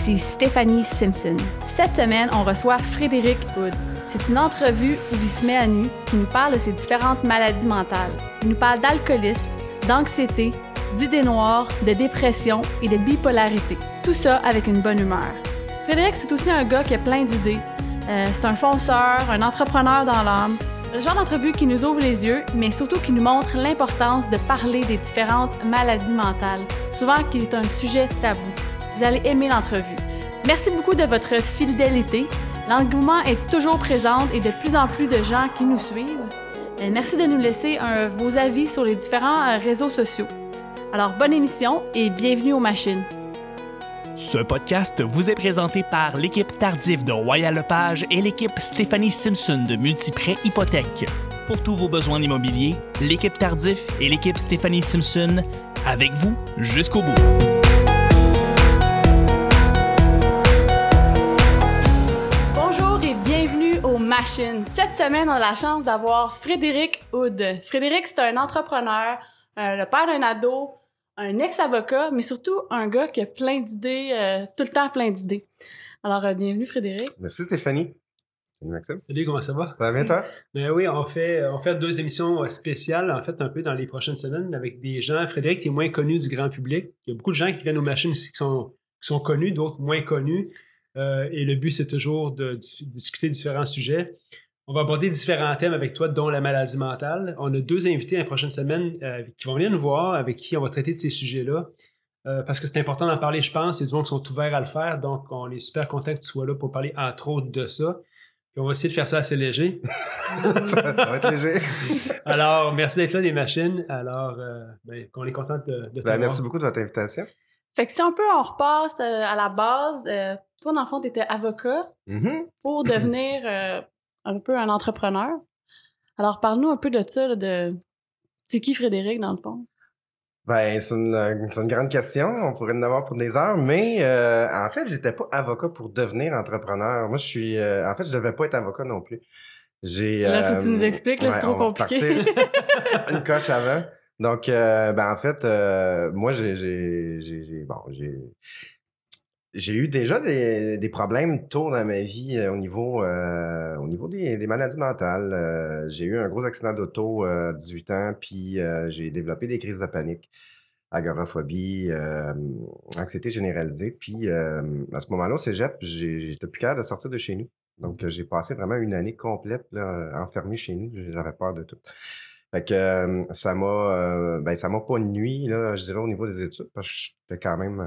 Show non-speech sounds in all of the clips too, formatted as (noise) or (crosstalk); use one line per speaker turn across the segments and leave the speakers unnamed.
ici Stéphanie Simpson. Cette semaine, on reçoit Frédéric Hood. C'est une entrevue où il se met à nu, qui nous parle de ses différentes maladies mentales. Il nous parle d'alcoolisme, d'anxiété, d'idées noires, de dépression et de bipolarité. Tout ça avec une bonne humeur. Frédéric, c'est aussi un gars qui a plein d'idées. Euh, c'est un fonceur, un entrepreneur dans l'âme. Le genre d'entrevue qui nous ouvre les yeux, mais surtout qui nous montre l'importance de parler des différentes maladies mentales, souvent qui est un sujet tabou. Vous allez aimer l'entrevue. Merci beaucoup de votre fidélité. L'engouement est toujours présent et de plus en plus de gens qui nous suivent. Merci de nous laisser vos avis sur les différents euh, réseaux sociaux. Alors, bonne émission et bienvenue aux machines.
Ce podcast vous est présenté par l'équipe Tardif de Royal Lepage et l'équipe Stéphanie Simpson de Multiprêt Hypothèque. Pour tous vos besoins immobiliers, l'équipe Tardif et l'équipe Stéphanie Simpson avec vous jusqu'au bout.
Cette semaine, on a la chance d'avoir Frédéric Hood. Frédéric, c'est un entrepreneur, euh, le père d'un ado, un ex-avocat, mais surtout un gars qui a plein d'idées, euh, tout le temps plein d'idées. Alors, euh, bienvenue Frédéric.
Merci Stéphanie. Salut Maxime. Ça
Salut, comment ça va?
va bien toi?
Ben oui, on fait, on fait deux émissions spéciales, en fait, un peu dans les prochaines semaines avec des gens. Frédéric, tu es moins connu du grand public. Il y a beaucoup de gens qui viennent aux machines ici qui sont, qui sont connus, d'autres moins connus. Euh, et le but, c'est toujours de dis- discuter différents sujets. On va aborder différents thèmes avec toi, dont la maladie mentale. On a deux invités la prochaine semaine euh, qui vont venir nous voir, avec qui on va traiter de ces sujets-là. Euh, parce que c'est important d'en parler, je pense. Il y a du monde qui sont ouverts à le faire. Donc, on est super content que tu sois là pour parler, entre autres, de ça. Puis on va essayer de faire ça assez léger. (laughs)
ça, ça va être léger.
Alors, merci d'être là, les machines. Alors, euh, ben, on est content de, de te
Ben,
voir.
merci beaucoup de votre invitation.
Fait que si on peut, on repasse euh, à la base. Euh, toi, dans le fond, tu étais avocat
Mhm.
pour devenir (laughs) euh, un peu un entrepreneur. Alors, parle-nous un peu de ça, là, de... C'est qui Frédéric, dans le fond?
Ben, c'est une, euh, c'est une grande question. On pourrait en avoir pour des heures, mais euh, en fait, j'étais pas avocat pour devenir entrepreneur. Moi, je suis. euh, en fait, je devais pas être avocat non plus. J'ai.
Là, faut que tu nous expliques, c'est trop compliqué. (laughs)
une coche avant. Donc, euh, ben en fait, euh, moi, j'ai, j'ai, j'ai, j'ai- bon, j'ai, j'ai eu déjà des, des problèmes tôt dans ma vie euh, au niveau, euh, au niveau des, maladies mentales. Euh, j'ai eu un gros accident d'auto à 18 ans, puis j'ai développé des crises de panique, agoraphobie, anxiété généralisée. Puis à ce moment-là, au cégep, j'étais plus capable de sortir de chez nous. Donc, j'ai passé vraiment une année complète là, enfermé chez nous. J'avais peur de tout. Fait que ça m'a ben ça m'a pas nuit, là, je dirais, au niveau des études, parce que j'étais quand même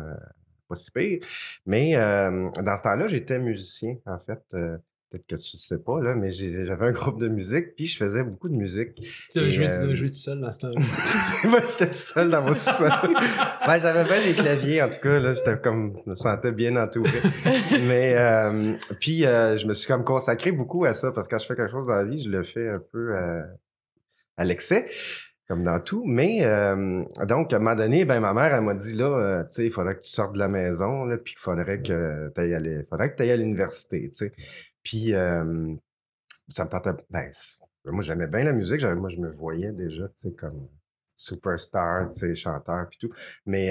pas si pire. Mais euh, dans ce temps-là, j'étais musicien, en fait. Euh, Peut-être que tu ne sais pas, là, mais j'avais un groupe de musique, puis je faisais beaucoup de musique.
Tu avais joué,
euh,
tout seul dans ce temps-là. (laughs)
Moi, j'étais tout seul dans mon sous-sol. (laughs) ben, j'avais bien des claviers, en tout cas, là, j'étais comme, je me sentais bien entouré. Mais, puis, je me suis comme consacré beaucoup à ça, parce que quand je fais quelque chose dans la vie, je le fais un peu à l'excès, comme dans tout. Mais, euh, donc, à un moment donné, ben, ma mère, elle m'a dit, là, euh, tu sais, il faudrait que tu sortes de la maison, là, puis qu'il faudrait que tu ailles faudrait que à l'université, tu sais. Puis, euh, ça me tentait, ben, moi, j'aimais bien la musique. Moi, je me voyais déjà, tu sais, comme superstar, tu sais, chanteur puis tout. Mais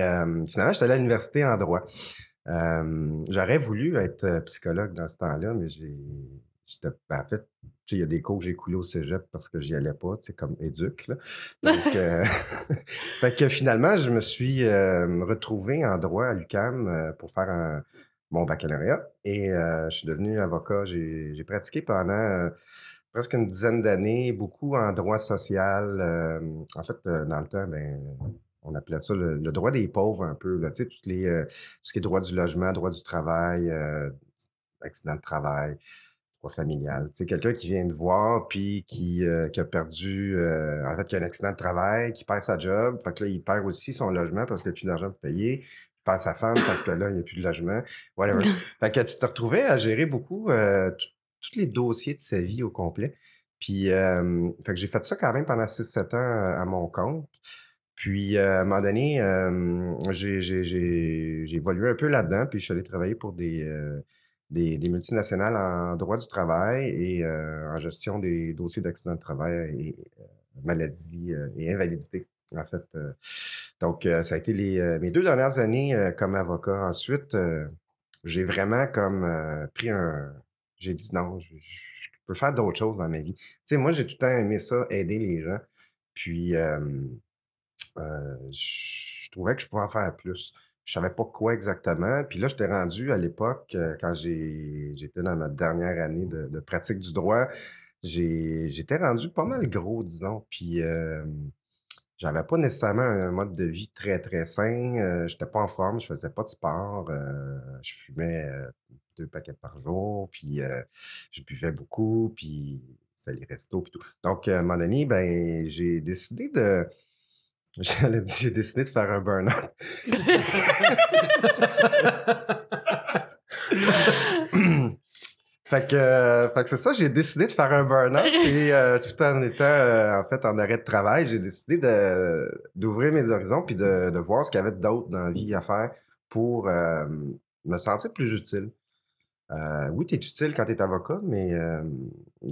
finalement, j'étais allé à l'université en droit. J'aurais voulu être euh, psychologue dans ce temps-là, mais j'ai... j'étais- ben, en fait, il y a des cours que j'ai coulés au cégep parce que j'y allais pas, sais, comme éduc, là. (laughs) Donc, euh, (laughs) fait que finalement, je me suis euh, retrouvé en droit à l'UQAM euh, pour faire un, mon baccalauréat et euh, je suis devenu avocat. J'ai pratiqué pendant presque une dizaine d'années, beaucoup en droit social. en fait, dans le temps, ben, on appelait ça le, le droit des pauvres un peu. Là, tu sais, toutes les, tout ce qui est droit du logement, droit du travail, accident de travail, familial. Sais, quelqu'un qui vient te voir puis qui, euh, qui a perdu, euh, en fait, qui a un accident de travail, qui perd sa job. Fait que là, il perd aussi son logement parce qu'il n'a plus d'argent pour payer. Il perd sa femme parce que là, il n'y a plus de logement. Whatever. (laughs) fait que tu te retrouvais à gérer beaucoup euh, tous les dossiers de sa vie au complet. Puis, fait que j'ai fait ça quand même pendant 6-7 ans à, mon compte. Puis, à un moment donné, j'ai évolué un peu là-dedans, puis je suis allé travailler pour des, des, multinationales en droit du travail et euh, en gestion des dossiers d'accident de travail et euh, maladie euh, et invalidité, en fait. donc, ça a été les, mes deux dernières années comme avocat. Ensuite, j'ai vraiment comme pris un. J'ai dit non, je, peux faire d'autres choses dans ma vie. Tu sais, moi, j'ai tout le temps aimé ça, aider les gens. Puis, je trouvais que je pouvais en faire plus. Je savais pas quoi exactement. Puis là, j'étais rendu à l'époque, euh, quand j'étais dans ma dernière année de, pratique du droit, j'étais rendu pas mal gros, disons. Puis, euh, j'avais pas nécessairement un mode de vie très, très sain. Euh, j'étais pas en forme, je faisais pas de sport. je fumais deux paquets par jour, puis je buvais beaucoup, puis ça les restos, puis tout. Donc, à un moment donné, ben, j'ai décidé de... J'allais dire, j'ai décidé de faire un burn-out. fait que, que c'est ça, j'ai décidé de faire un burn-out et euh, tout en étant euh, en fait en arrêt de travail, j'ai décidé de d'ouvrir mes horizons puis de, de voir ce qu'il y avait d'autre dans la vie à faire pour euh, me sentir plus utile. Euh, oui, tu es utile quand tu es avocat, mais euh,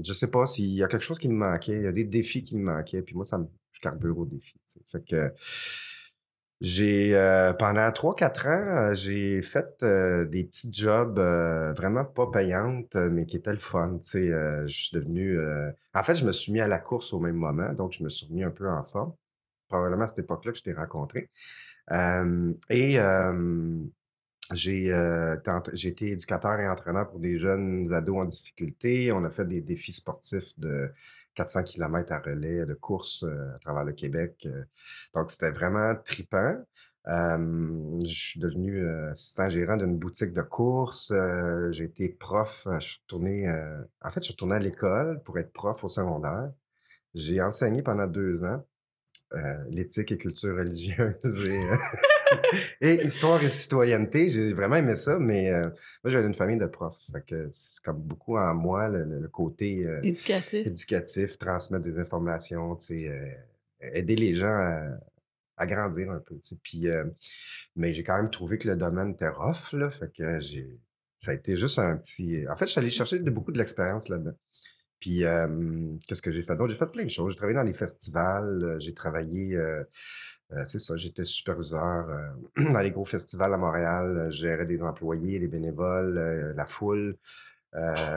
je sais pas s'il y a quelque chose qui me manquait, il y a des défis qui me manquaient, puis moi, ça me, je carbure aux défis. Fait que j'ai euh, pendant 3-4 ans, euh, j'ai fait des petits jobs vraiment pas payantes, mais qui étaient le fun. Je suis devenu. En fait, je me suis mis à la course au même moment, donc je me suis remis un peu en forme. Probablement à cette époque-là que je t'ai rencontré. Et j'ai euh, été éducateur et entraîneur pour des jeunes ados en difficulté. On a fait des défis sportifs de 400 km à relais de course euh, à travers le Québec. euh. donc, c'était vraiment tripant. Euh, je suis devenu euh, assistant gérant d'une boutique de course. Euh, j'ai été prof. Je suis retourné, en fait, je suis retourné à l'école pour être prof au secondaire. J'ai enseigné pendant deux ans l'éthique et culture religieuse et, (laughs) et histoire et citoyenneté. J'ai vraiment aimé ça, mais euh, moi, j'avais une famille de profs. Fait que c'est comme beaucoup en moi, le, côté euh,
Éducatif.
éducatif, transmettre des informations, euh, aider les gens à, à grandir un peu. Puis, mais j'ai quand même trouvé que le domaine était rough, là. Fait que j'ai. Ça a été juste un petit. En fait, je suis allé chercher de, beaucoup de l'expérience là-dedans. Puis, euh, qu'est-ce que j'ai fait? Donc, j'ai fait plein de choses. J'ai travaillé dans les festivals. J'ai travaillé. euh, euh, c'est ça, j'étais superviseur euh, (clears throat) dans les gros festivals à Montréal. euh, Je gérais des employés, les bénévoles, euh, la foule.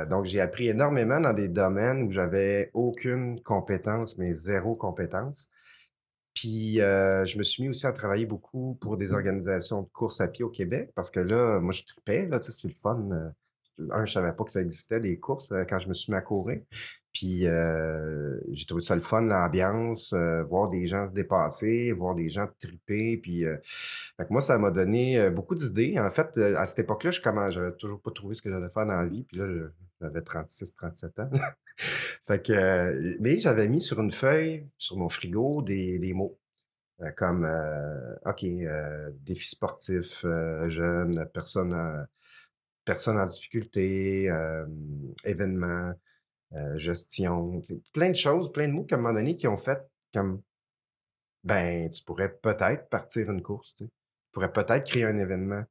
Donc, j'ai appris énormément dans des domaines où j'avais aucune compétence, mais zéro compétence. Puis, je me suis mis aussi à travailler beaucoup pour des organisations de course à pied au Québec parce que là, moi, je tripais, là, c'est le fun. Un, je savais pas que ça existait, des courses, euh, quand je me suis mis à courir. Puis, euh, j'ai trouvé ça le fun, l'ambiance, euh, voir des gens se dépasser, voir des gens triper. Puis, fait que moi, ça m'a donné beaucoup d'idées. En fait, à cette époque-là, je comment, j'avais toujours pas trouvé ce que j'allais faire dans la vie. Puis là, j'avais 36, 37 ans. (laughs) fait que, mais j'avais mis sur une feuille, sur mon frigo, des, des mots. Comme, OK, défi sportif, jeune, personne, en- personne en difficulté, euh, événement, euh, gestion, plein de choses, plein de mots qu'à un moment donné qui ont fait comme, ben, tu pourrais peut-être partir une course, tu pourrais peut-être créer un événement.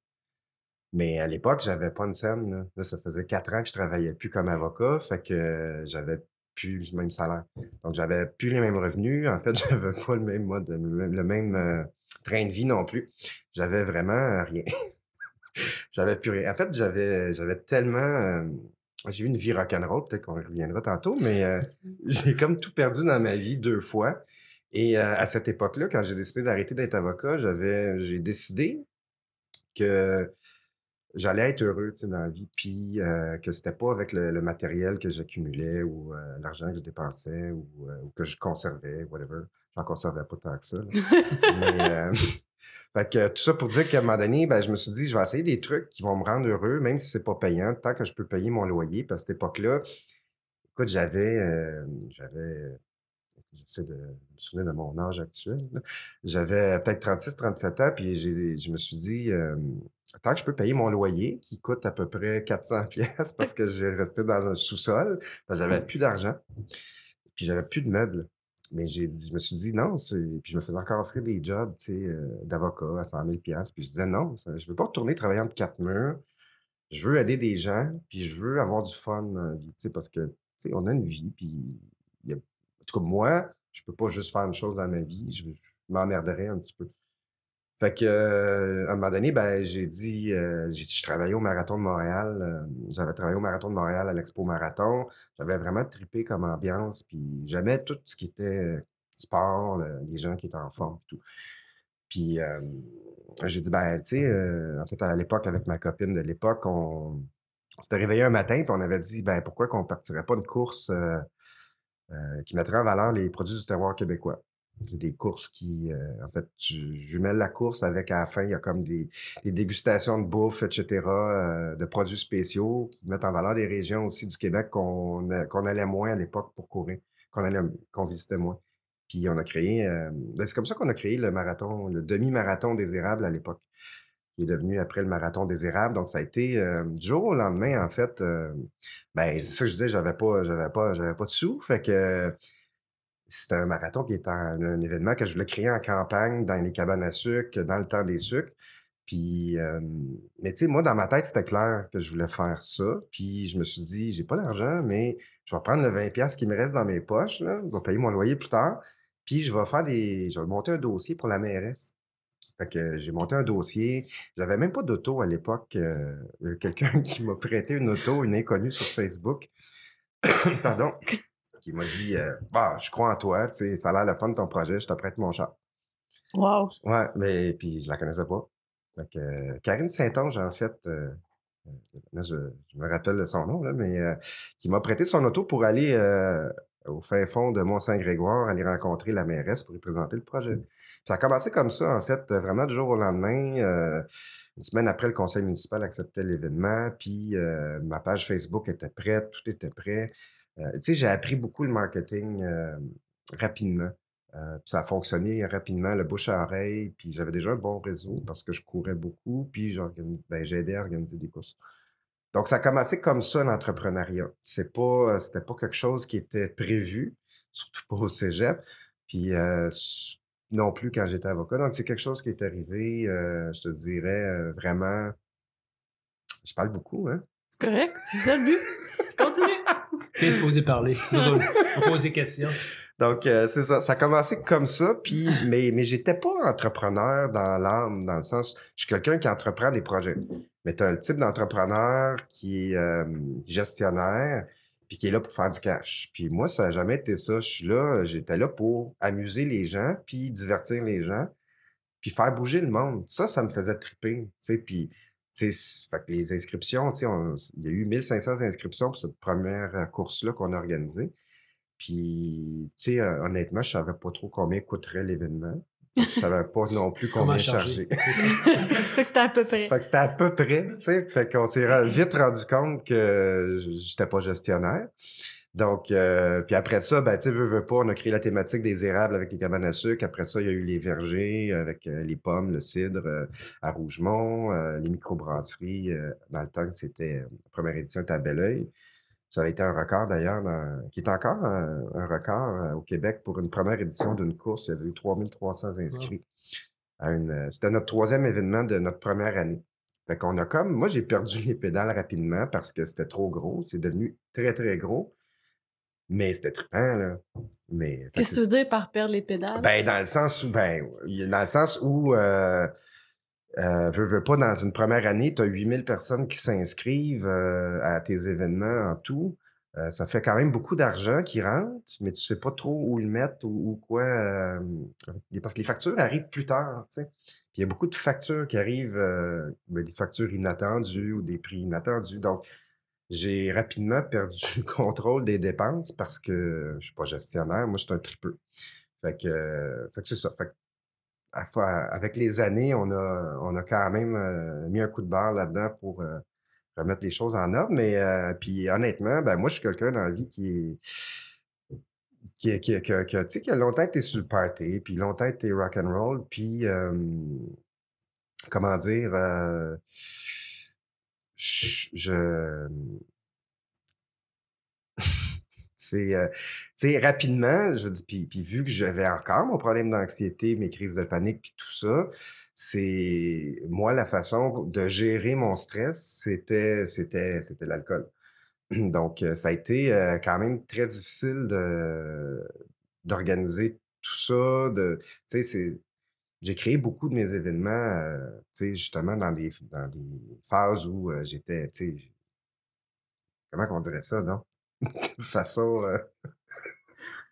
Mais à l'époque, j'avais pas une scène. Là. Ça faisait quatre ans que je travaillais plus comme avocat, fait que j'avais plus le même salaire. Donc, j'avais plus les mêmes revenus. En fait, (laughs) j'avais pas le même le même, euh, train de vie non plus. J'avais vraiment rien. J'avais plus rien. En fait, j'avais, j'avais tellement. euh, j'ai eu une vie rock'n'roll, peut-être qu'on y reviendra tantôt, mais euh, (laughs) j'ai comme tout perdu dans ma vie deux fois. Et euh, à cette époque-là, quand j'ai décidé d'arrêter d'être avocat, j'avais, j'ai décidé que j'allais être heureux dans la vie, puis euh, que c'était pas avec le, le matériel que j'accumulais ou euh, l'argent que je dépensais ou, euh, ou que je conservais, whatever. J'en conservais pas tant que ça. là. Mais, (laughs) fait que tout ça pour dire qu'à un moment donné, ben, je me suis dit, je vais essayer des trucs qui vont me rendre heureux, même si c'est pas payant, tant que je peux payer mon loyer. Parce qu'à cette époque-là, écoute, j'avais, euh, j'avais, j'essaie de me souvenir de mon âge actuel. là. J'avais peut-être 36, 37 ans, puis j'ai, je me suis dit, euh, tant que je peux payer mon loyer, qui coûte à peu près 400 pièces parce que j'ai resté dans un sous-sol, que j'avais plus d'argent, puis j'avais plus de meubles. Mais j'ai dit, je me suis dit non, puis je me faisais encore offrir des jobs, euh, d'avocat à 100 000 pièces, puis je disais non, ça- je veux pas retourner travailler entre quatre murs. Je veux aider des gens, puis je veux avoir du fun dans la parce que, on a une vie, puis en tout cas, moi, je peux pas juste faire une chose dans ma vie, je, je m'emmerderais un petit peu. Fait que, euh, à un moment donné, ben, j'ai dit, euh, j'ai dit, je travaillais au Marathon de Montréal. euh, J'avais travaillé au Marathon de Montréal à l'Expo Marathon. J'avais vraiment trippé comme ambiance. Puis j'aimais tout ce qui était sport, le- les gens qui étaient en forme et tout. Puis j'ai dit, ben, tu sais, en fait, à l'époque, avec ma copine de l'époque, on, s'était réveillé un matin, puis on avait dit, ben, pourquoi qu'on partirait pas une course qui mettrait en valeur les produits du terroir québécois? C'est des courses qui, euh, en fait, tu jumelles la course avec, à la fin, il y a comme des, dégustations de bouffe, etc., euh, de produits spéciaux qui mettent en valeur des régions aussi du Québec qu'on qu'on allait moins à l'époque pour courir, qu'on visitait moins. Puis on a créé, euh, ben, c'est comme ça qu'on a créé le marathon, le demi-marathon des érables à l'époque, qui est devenu après le marathon des érables. Donc ça a été euh, du jour au lendemain, en fait. euh, ben c'est ça que je disais, j'avais pas, pas, j'avais pas de sous, fait que c'était un marathon qui était un, événement que je voulais créer en campagne, dans les cabanes à sucre, dans le temps des sucres. Puis, mais tu sais, moi, dans ma tête, c'était clair que je voulais faire ça. Puis, je me suis dit, j'ai pas d'argent, mais je vais prendre le 20$ piastres qui me reste dans mes poches, là. Je vais payer mon loyer plus tard. Puis, je vais faire des. Je vais monter un dossier pour la mairesse. Fait que j'ai monté un dossier. J'avais même pas d'auto à l'époque. euh, quelqu'un (laughs) qui m'a prêté une auto, une inconnue sur Facebook. (coughs) Pardon. Qui m'a dit euh, Bah, je crois en toi, tu sais, ça a l'air le fun de ton projet, je te prête mon char.
Wow.
Ouais, mais puis je la connaissais pas. Fait que, euh, Karine Saint-Onge, en fait, euh, là, je, je me rappelle de son nom, là, mais qui m'a prêté son auto pour aller au fin fond de Mont-Saint-Grégoire, aller rencontrer la mairesse pour lui présenter le projet. Ça a commencé comme ça, en fait, vraiment du jour au lendemain. une semaine après, le conseil municipal acceptait l'événement, puis euh, ma page Facebook était prête, tout était prêt. Euh, tu sais, j'ai appris beaucoup le marketing rapidement. Euh, ça a fonctionné rapidement, le bouche à oreille. Puis j'avais déjà un bon réseau parce que je courais beaucoup. Puis ben, j'aidais à organiser des courses. Donc ça a commencé comme ça l'entrepreneuriat. C'est pas, c'était pas quelque chose qui était prévu, surtout pas au cégep. Puis non plus quand j'étais avocat. Donc c'est quelque chose qui est arrivé, je te dirais euh, vraiment. Je parle beaucoup, hein?
C'est correct? C'est ça le? Continue!
T'es supposé parler. (laughs) On pose des questions.
Donc, euh, c'est ça. Ça a commencé comme ça, puis, mais, mais j'étais pas entrepreneur dans l'âme, dans le sens, je suis quelqu'un qui entreprend des projets. Mais tu as un type d'entrepreneur qui est euh, gestionnaire, puis qui est là pour faire du cash. Puis moi, ça n'a jamais été ça. Je suis là, j'étais là pour amuser les gens, puis divertir les gens, puis faire bouger le monde. Ça, ça me faisait triper, tu sais, puis... tu sais, Fait que les inscriptions, tu sais, on- il y a eu 1500 inscriptions pour cette première euh, course-là qu'on a organisée. Puis, tu sais, honnêtement, je savais pas trop combien coûterait l'événement. Je savais pas non plus (laughs) combien
charger? (laughs)
fait que c'était à peu près.
fait que c'était à peu près, tu sais. Fait qu'on s'est vite rendu compte que j'étais pas gestionnaire. Donc, euh, puis après ça, ben, tu sais, veux, veux pas, on a créé la thématique des érables avec les cabanes à sucre. Après ça, il y a eu les vergers avec euh, les pommes, le cidre euh, à Rougemont, euh, les microbrasseries. dans le temps, c'était la première édition était à Belleuil. Ça a été un record d'ailleurs, qui est encore un, un record au Québec pour une première édition d'une course. Il y avait eu 3300 inscrits. C'était notre troisième événement de notre première année. Fait qu'on a comme, moi j'ai perdu les pédales rapidement parce que c'était trop gros. C'est devenu très très gros. Mais c'était trippant, là. Mais,
Qu'est-ce que tu veux dire par perdre les pédales?
ben, dans le sens où, ben, dans le sens où, euh, euh, veux, veux pas, dans une première année, tu as 8000 personnes qui s'inscrivent euh, à tes événements en tout. Euh, ça fait quand même beaucoup d'argent qui rentre, mais tu sais pas trop où le mettre ou, ou quoi. euh, parce que les factures arrivent plus tard, tu sais. Puis il y a beaucoup de factures qui arrivent, euh, ben, des factures inattendues ou des prix inattendus. Donc, j'ai rapidement perdu (laughs) le contrôle des dépenses parce que je suis pas gestionnaire, moi je suis un tripeux. Fait que, c'est ça. Avec les années, on a, on a quand même euh, mis un coup de barre là-dedans pour euh, remettre les choses en ordre. Mais euh, puis honnêtement, ben moi je suis quelqu'un dans la vie qui est qui, qui, qui, a- longtemps été sur le party, puis longtemps été rock and roll, puis comment dire, je, (laughs) c'est, euh, rapidement, je dis, puis, vu que j'avais encore mon problème d'anxiété, mes crises de panique, puis tout ça, c'est moi la façon de gérer mon stress, c'était, c'était, c'était l'alcool. (clears throat) Donc, ça a été quand même très difficile de, d'organiser tout ça. De, tu sais, c'est, j'ai créé beaucoup de mes événements, euh, justement, dans des, dans des phases où euh, j'étais, tu sais, comment on dirait ça, non? (laughs) de façon... euh,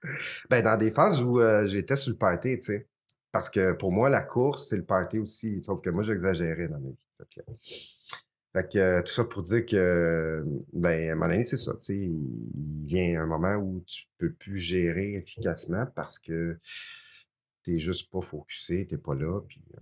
(laughs) ben, dans des phases où euh, j'étais sur le party, tu sais. Parce que pour moi, la course, c'est le party aussi. Sauf que moi, j'exagérais dans ma vie. Fait que, euh, tout ça pour dire que, ben, à mon avis, c'est ça. Tu sais, il vient un moment où tu peux plus gérer efficacement parce que t'es juste pas focusé, t'es pas là. Puis, euh,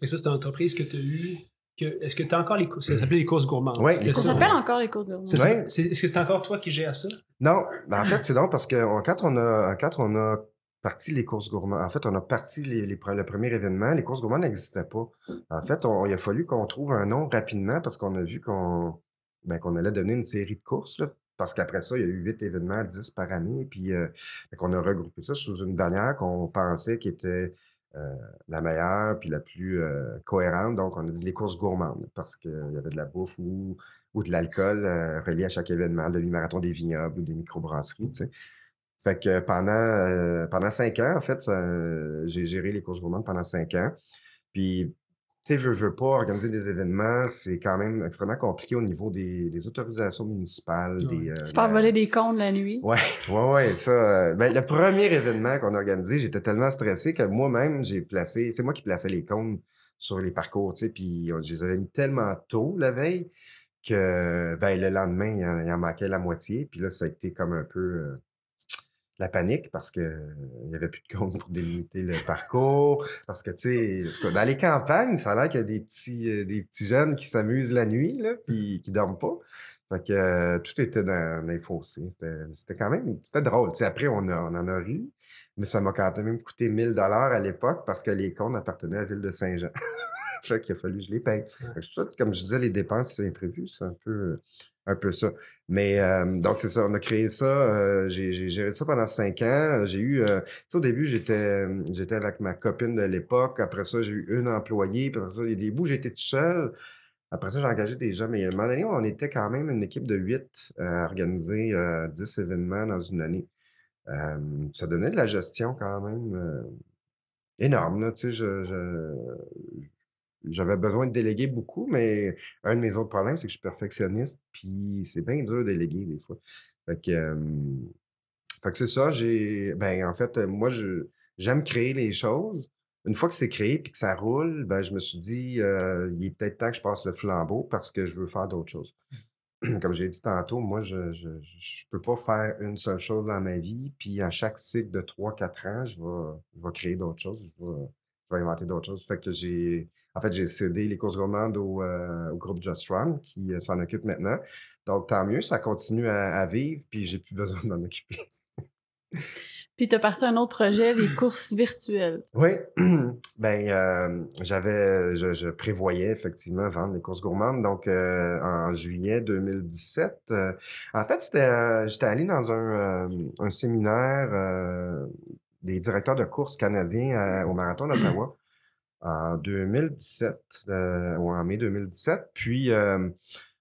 Fait que ça, c'est une entreprise que tu as eue. Que, est-ce que tu as encore les courses? Ça s'appelait les courses gourmandes.
Les
Ça? s'appelle encore les courses gourmandes.
C'est ça.
Ouais.
C'est- Est-ce que c'est encore toi qui gères ça?
Non, ben en fait, c'est donc parce que on- quand on a quand on a parti les courses gourmandes, en fait, on a parti les, les le premier événement, les courses gourmandes n'existaient pas. En fait, on- il a fallu qu'on trouve un nom rapidement parce qu'on a vu qu'on ben, qu'on allait donner une série de courses. Là, parce qu'après ça, il y a eu huit événements, dix par année. Puis euh, qu'on a regroupé ça sous une bannière qu'on pensait qui était euh, la meilleure puis la plus euh, cohérente. Donc, on a dit les courses gourmandes parce qu'il y avait de la bouffe ou, ou de l'alcool relié à chaque événement, le demi-marathon des vignobles ou des microbrasseries, tu sais. Fait que pendant, pendant cinq ans, en fait, j'ai géré les courses gourmandes pendant cinq ans. Puis, tu sais, veux, veux pas organiser des événements, c'est quand même extrêmement compliqué au niveau des, des autorisations municipales.
Ouais.
Des, euh,
Tu
la-
voler des comptes la nuit.
Ouais, (laughs) ouais, ouais, ça. euh, ben, le premier événement qu'on a organisé, j'étais tellement stressé que moi-même, j'ai placé, c'est moi qui plaçais les comptes sur les parcours, tu sais, puis je les avais mis tellement tôt la veille que, ben, le lendemain, il en, il en manquait la moitié, puis là, ça a été comme un peu euh, la panique parce que euh, il y avait plus de (laughs) comptes pour délimiter le parcours, parce que, tu sais, en tout cas, dans les campagnes, ça a l'air qu'il y a des petits, euh, des petits jeunes qui s'amusent la nuit, là, puis qui dorment pas. Fait que euh, tout était dans, dans les fossés. C'était quand même, c'était drôle. Après, on, a- on en a ri, mais ça m'a quand même coûté 1000 dollars à l'époque parce que les comptes appartenaient à la ville de Saint-Jean. (laughs) fait qu'il a fallu que je les paye. Fait que ça, comme je disais, les dépenses, c'est imprévu. C'est un peu, un peu ça. Mais euh, donc, c'est ça. On a créé ça. euh, j'ai géré ça pendant cinq ans. J'ai eu, euh, au début, j'étais j'étais avec ma copine de l'époque. Après ça, j'ai eu une employée. Puis après ça, il y des bouts, j'étais tout seul. Après ça, j'ai engagé des gens, mais à un moment donné, on était quand même une équipe de huit à organiser 10 événements dans une année. Ça donnait de la gestion quand même énorme. Là, tu sais, je- j'avais besoin de déléguer beaucoup, mais un de mes autres problèmes, c'est que je suis perfectionniste, puis c'est bien dur de déléguer des fois. Fait que, fait que c'est ça, j'ai. Ben, en fait, moi, je j'aime créer les choses. Une fois que c'est créé puis que ça roule, ben, je me suis dit, il est peut-être temps que je passe le flambeau parce que je veux faire d'autres choses. (clears throat) Comme j'ai dit tantôt, moi, je je, je je peux pas faire une seule chose dans ma vie, puis à chaque cycle de 3-4 ans, je vais, je vais créer d'autres choses, je vais, je vais inventer d'autres choses. Fait que j'ai, en fait, j'ai cédé les courses gourmandes au, euh, au groupe Just Run qui euh, s'en occupe maintenant. Donc, tant mieux, ça continue à, à vivre, puis j'ai plus (laughs) besoin d'en occuper.
Puis t'as parti un autre projet, les courses virtuelles.
Oui, (clears throat) ben euh, j'avais, je, je prévoyais effectivement vendre les courses gourmandes. Donc en juillet 2017, euh, en fait c'était, j'étais allé dans un, un séminaire des directeurs de courses canadiens à- au marathon d'Ottawa en 2017 euh, ou en mai 2017. Puis euh,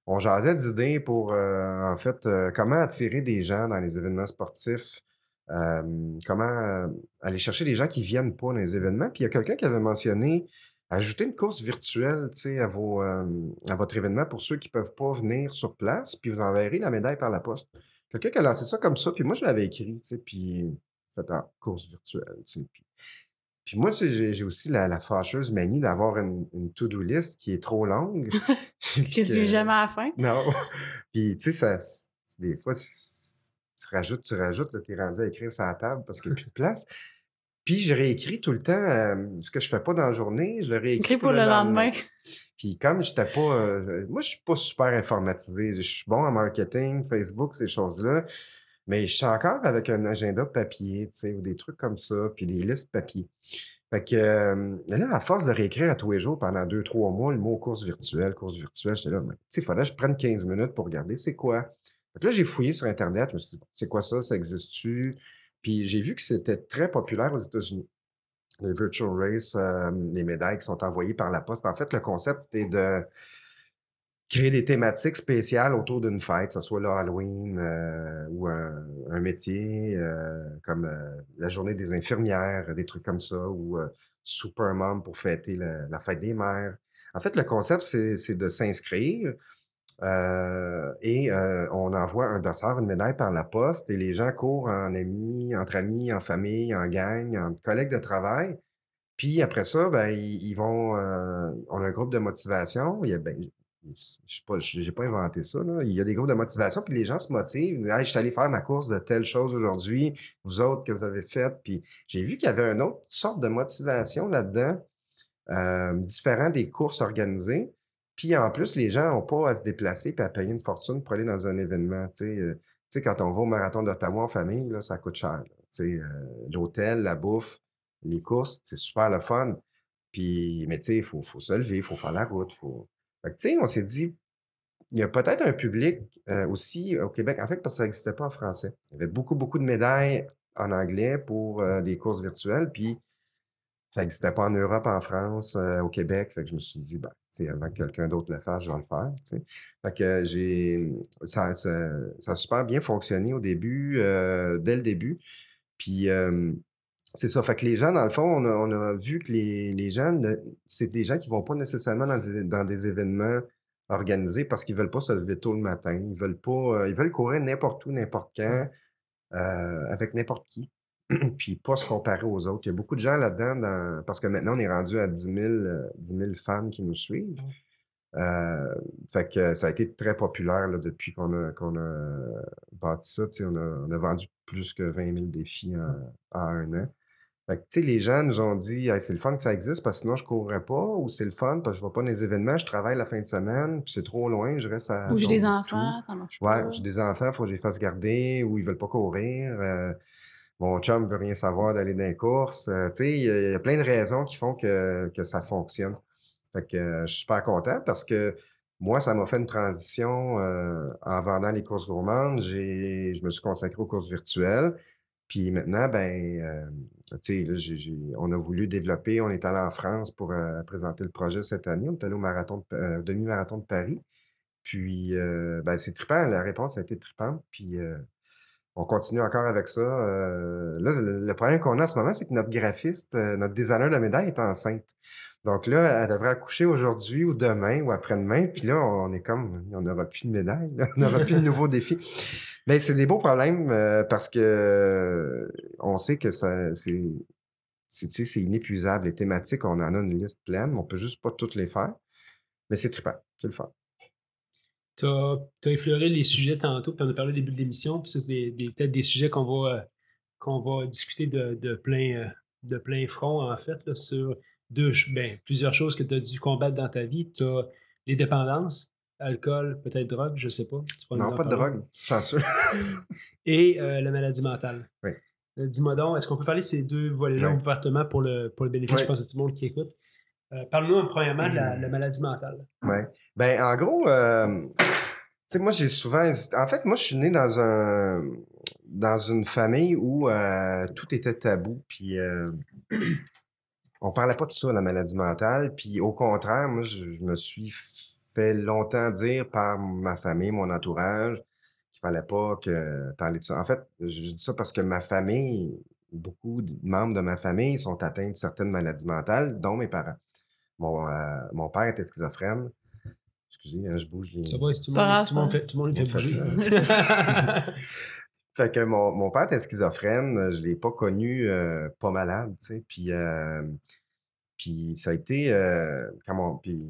on jasait d'idées pour euh, en fait comment attirer des gens dans les événements sportifs. Comment aller chercher des gens qui viennent pas dans les événements. Puis il y a quelqu'un qui avait mentionné ajouter une course virtuelle, à à votre événement pour ceux qui peuvent pas venir sur place, puis vous enverrez la médaille par la poste. Quelqu'un qui a lancé ça comme ça, puis moi je l'avais écrit, puis fait en course virtuelle, puis puis moi, tu j'ai aussi la, la fâcheuse manie d'avoir une, une to-do list qui est trop longue. (laughs) (laughs)
Que tu viens
que-
jamais à la fin.
non. (laughs) Puis, tu sais, ça, des fois, tu rajoutes, tu rajoutes, là, t'es rendu à écrire sur la table parce qu'il n'y a plus de place. Puis, je réécris tout le temps euh, ce que je fais pas dans la journée, je le réécris
Écrit pour le lendemain.
Puis, comme j'étais pas, euh, moi, je suis pas super informatisé. Je suis bon en marketing, Facebook, ces choses-là. Mais je suis encore avec un agenda papier, tu sais, ou des trucs comme ça, puis des listes papier. Fait que là, à force de réécrire à tous les jours pendant deux, trois mois le mot course virtuelle, course virtuelle, j'étais là, tu sais, il faudrait que je prenne 15 minutes pour regarder c'est quoi. Fait que là, j'ai fouillé sur Internet, je me suis dit, c'est quoi ça, ça existe-tu? Puis j'ai vu que c'était très populaire aux États-Unis. Les virtual race, euh, les médailles qui sont envoyées par la poste. En fait, le concept est de créer des thématiques spéciales autour d'une fête, que ce soit le Halloween euh, ou un, un métier euh, comme euh, la journée des infirmières, des trucs comme ça, ou euh, Super Mom pour fêter la, la fête des mères. En fait, le concept, c'est c'est de s'inscrire euh, et euh, on envoie un dossard, une médaille par la poste et les gens courent en amis, entre amis, en famille, en gang, en collègues de travail. Puis après ça, ben, ils, ils vont. euh, on a un groupe de motivation. Il y a, ben, je sais pas, pas inventé ça. Là. Il y a des groupes de motivation, puis les gens se motivent. Je suis allé faire ma course de telle chose aujourd'hui. Vous autres, que vous avez fait? Puis j'ai vu qu'il y avait une autre sorte de motivation là-dedans, euh, différent des courses organisées. Puis en plus, les gens n'ont pas à se déplacer et à payer une fortune pour aller dans un événement. Euh, quand on va au marathon d'Ottawa en famille, là, ça coûte cher. euh, l'hôtel, la bouffe, les courses, c'est super le fun. Puis, mais tu sais, il faut, faut se lever, il faut faire la route. Faut... Fait que, tu sais, on s'est dit, il y a peut-être un public euh, aussi au Québec, en fait, parce que ça n'existait pas en français. Il y avait beaucoup, beaucoup de médailles en anglais pour euh, des courses virtuelles, puis ça n'existait pas en Europe, en France, euh, au Québec. Fait que je me suis dit, ben, avant que quelqu'un d'autre le fasse, je vais le faire. Fait que j'ai. Ça, ça, ça a super bien fonctionné au début, euh, dès le début. Puis euh, c'est ça. Fait que les gens, dans le fond, on a, on a vu que les, les ne- c'est des gens qui vont pas nécessairement dans des, dans des événements organisés parce qu'ils veulent pas se lever tôt le matin. Ils veulent pas. euh, ils veulent courir n'importe où, n'importe quand, euh, avec n'importe qui. (clears throat) Puis pas se comparer aux autres. Il y a beaucoup de gens là-dedans, dans- parce que maintenant, on est rendu à 10 000, euh, 10 000 fans qui nous suivent. Euh, fait que ça a été très populaire là, depuis qu'on a, a bâti ça. On a, on a vendu plus que 20 000 défis en, en un an. Fait que, tu sais, les gens nous ont dit Hey, c'est le fun que ça existe parce que sinon je ne courrais pas ou c'est le fun parce que je ne vais pas dans les événements, je travaille la fin de semaine, puis c'est trop loin, je reste à.
Ou j'ai des enfants, ça marche
Ouais,
pas.
j'ai des enfants, il faut que je les fasse garder ou ils veulent pas courir. euh, mon chum veut rien savoir d'aller dans les courses. euh, tu sais, il y, a il y a plein de raisons qui font que, que ça fonctionne. Fait que euh, je suis super content parce que moi, ça m'a fait une transition euh, en vendant les courses gourmandes. J'ai, je me suis consacré aux courses virtuelles. Puis maintenant, ben, euh, on a voulu développer. On est allé en France pour euh, présenter le projet cette année. On est allé au marathon euh, demi-marathon de Paris. Puis, euh, ben, c'est trippant. La réponse a été trippante. Puis, on continue encore avec ça. Là, le, problème qu'on a en ce moment, c'est que notre graphiste, notre designer de médaille est enceinte. Donc là, elle devrait accoucher aujourd'hui ou demain ou après-demain. Puis là, on est comme, on n'aura plus de médaille, (laughs) on n'aura plus de nouveaux défis. Mais c'est des beaux problèmes euh, parce que on sait que ça, c'est, c'est, inépuisable. Les thématiques, on en a une liste pleine, mais on peut juste pas toutes les faire. Mais c'est trippant, c'est le fun.
Tu as, effleuré les sujets tantôt, puis on a parlé au début de l'émission, puis c'est peut-être des sujets qu'on va, euh, va discuter de, de plein, euh, de plein front, en fait, sur deux, ben, plusieurs choses que tu as dû combattre dans ta vie. Tu as les dépendances, alcool, peut-être drogue, je sais pas. Tu
Non, pas de drogue, chanceux. (laughs)
Et euh, la maladie mentale.
Oui.
Euh, Dis-moi donc, est-ce qu'on peut parler de ces deux volets-là
Oui.
ouvertement pour le, pour le bénéfice,
Oui.
je pense, de tout le monde qui écoute? Euh, Parle-nous premièrement de la, la maladie mentale.
Ouais. Ben, en gros, euh, tu sais, moi, j'ai souvent hésité. En fait, moi, je suis né dans un dans une famille où tout était tabou, puis (clears throat) on parlait pas de ça, la maladie mentale. Puis au contraire, moi, je, je me suis fait longtemps dire par ma famille, mon entourage, qu'il fallait pas que parler de ça. En fait, je, dis ça parce que ma famille, beaucoup de membres de ma famille sont atteints de certaines maladies mentales, dont mes parents. Mon, euh, mon père était schizophrène. Excusez, hein, je bouge les.
Ça va, tout le monde,
grave,
tout le monde
c'est
fait, tout le monde
On
fait
fait
bouger. (laughs)
Fait que mon, mon père était schizophrène, je l'ai pas connu euh, pas malade, tu sais. Puis, euh, puis ça a été euh, quand mon, puis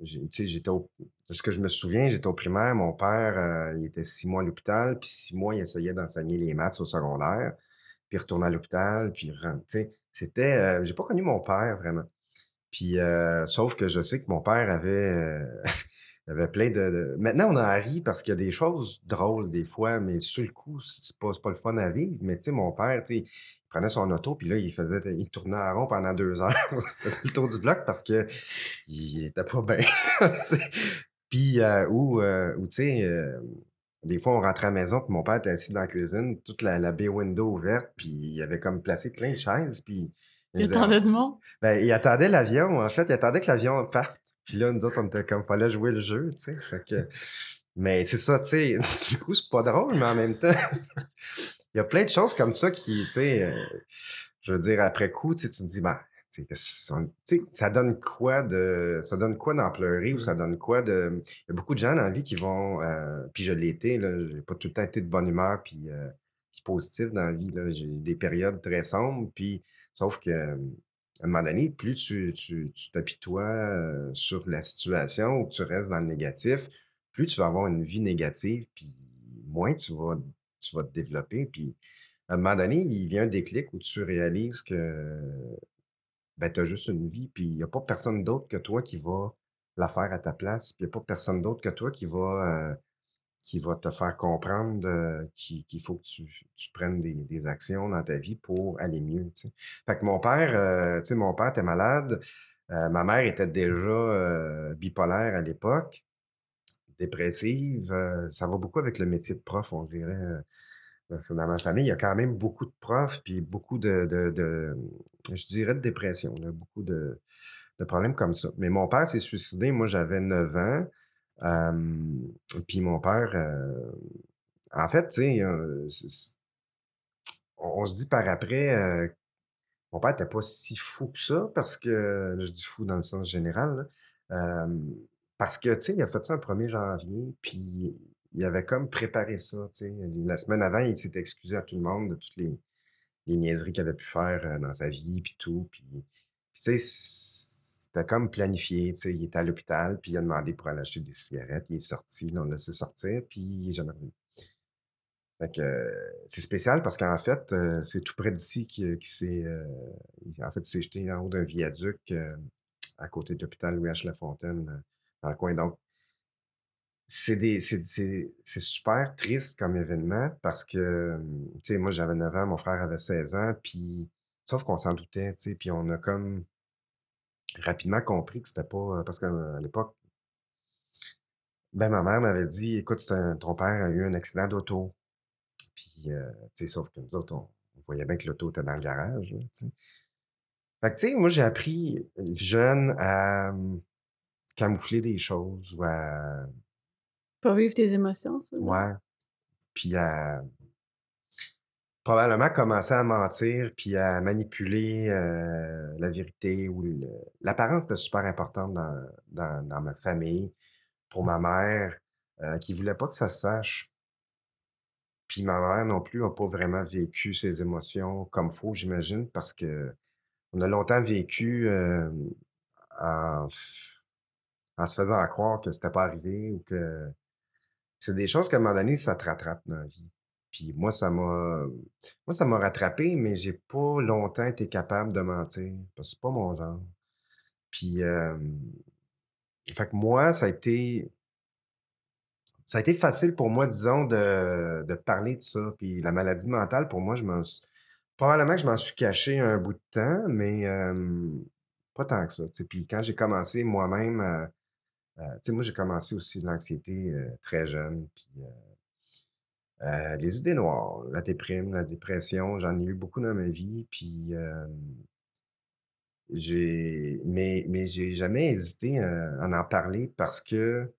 de ce que je me souviens, j'étais au primaire, mon père, euh, il était six mois à l'hôpital, puis six mois, il essayait d'enseigner les maths au secondaire, puis il retournait à l'hôpital, puis sais, c'était, euh, j'ai pas connu mon père vraiment. Puis, euh, sauf que je sais que mon père avait, euh, (laughs) avait plein de, Maintenant, on en rit parce qu'il y a des choses drôles des fois, mais sur le coup, c'est pas, pas le fun à vivre. Mais tu sais, mon père, tu sais, prenait son auto, puis là, il faisait, il tournait en rond pendant deux heures. (laughs) il faisait le tour du bloc parce que il était pas bien. (laughs) puis, euh, ou, euh, ou tu sais, euh, des fois, on rentrait à la maison, puis mon père était assis dans la cuisine, toute la, la bay window ouverte, puis il avait comme placé plein de chaises, puis
Il attendait du monde?
ben, il attendait l'avion, en fait. Il attendait que l'avion parte. Puis là, nous autres, on était comme, fallait jouer le jeu, tu sais. Fait que... Mais c'est ça, tu sais, (laughs) du coup, c'est pas drôle, mais en même temps, il y a plein de choses comme ça qui, tu sais, euh, je veux dire, après coup, tu te dis, bah, tu sais, ça donne quoi de, ça donne quoi d'en pleurer ou ça donne quoi de, il y a beaucoup de gens dans la vie qui vont, euh, puis je l'ai été, là, j'ai pas tout le temps été de bonne humeur euh, puis positif dans la vie, là, j'ai des périodes très sombres, puis, sauf que, à un moment donné, plus tu, tu, t'apitoies sur la situation ou que tu restes dans le négatif, plus tu vas avoir une vie négative, puis moins tu vas, tu vas te développer, puis à un moment donné, il vient un déclic où tu réalises que ben, tu as juste une vie, puis il n'y a pas personne d'autre que toi qui va la faire à ta place, puis il n'y a pas personne d'autre que toi qui va, euh, qui va te faire comprendre euh, qu'il faut que tu, prennes des, actions dans ta vie pour aller mieux. Fait que mon père, euh, tu sais, mon père était malade, ma mère était déjà bipolaire à l'époque, dépressive, ça va beaucoup avec le métier de prof, on dirait. dans ma famille, il y a quand même beaucoup de profs, puis beaucoup de, je dirais, de dépression, beaucoup de, problèmes comme ça. Mais mon père s'est suicidé, moi j'avais 9 ans. puis mon père, en fait, tu sais, on, se dit par après, mon père n'était pas si fou que ça, parce que, je dis fou dans le sens général, parce que, tu sais, il a fait ça le 1er janvier, puis il avait comme préparé ça, tu sais. La semaine avant, il s'était excusé à tout le monde de toutes les, niaiseries qu'il avait pu faire euh, dans sa vie, puis tout. Puis, tu sais, c'était comme planifié, tu sais. Il était à l'hôpital, puis il a demandé pour aller acheter des cigarettes. Il est sorti, là, on l'a laissé sortir, puis il est jamais revenu. Fait que c'est spécial parce qu'en fait, euh, c'est tout près d'ici qui, qui s'est. euh, en fait, il s'est jeté en haut d'un viaduc à côté de l'hôpital Louis H. Lafontaine, dans le coin. Donc, c'est des, c'est, super triste comme événement parce que, euh, tu sais, moi j'avais 9 ans, mon frère avait 16 ans, puis sauf qu'on s'en doutait, tu sais, puis on a comme rapidement compris que c'était pas. Parce qu'à l'époque, ben ma mère m'avait dit écoute, ton père a eu un accident d'auto. Puis, euh, tu sais, sauf que nous autres, on, on voyait bien que l'auto était dans le garage, tu sais. Fait que, tu sais, moi, j'ai appris euh, jeune à hum, camoufler des choses ou à.
Pas vivre tes émotions, ça.
Ouais. Puis à probablement commencer à mentir puis à manipuler euh, la vérité ou le- l'apparence était super importante dans, dans, dans ma famille. Pour ma mère, euh, qui voulait pas que ça se sache. Puis ma mère non plus n'a pas vraiment vécu ses émotions comme faut, j'imagine, parce que on a longtemps vécu euh, en, en se faisant croire que c'était pas arrivé ou que c'est des choses qu'à un moment donné, ça te rattrape dans la vie. Puis moi, ça m'a moi, ça m'a rattrapé, mais j'ai pas longtemps été capable de mentir. Parce que c'est pas mon genre. Puis fait que moi, ça a été ça a été facile pour moi, disons, de, parler de ça. Puis la maladie mentale, pour moi, je m'en suis. Probablement que je m'en suis caché un bout de temps, mais pas tant que ça. Puis quand j'ai commencé moi-même, euh, sais, moi, j'ai commencé aussi de l'anxiété euh, très jeune. Puis euh, euh, les idées noires, la déprime, la dépression, j'en ai eu beaucoup dans ma vie. Puis euh, j'ai. Mais, mais j'ai jamais hésité euh, à en parler parce que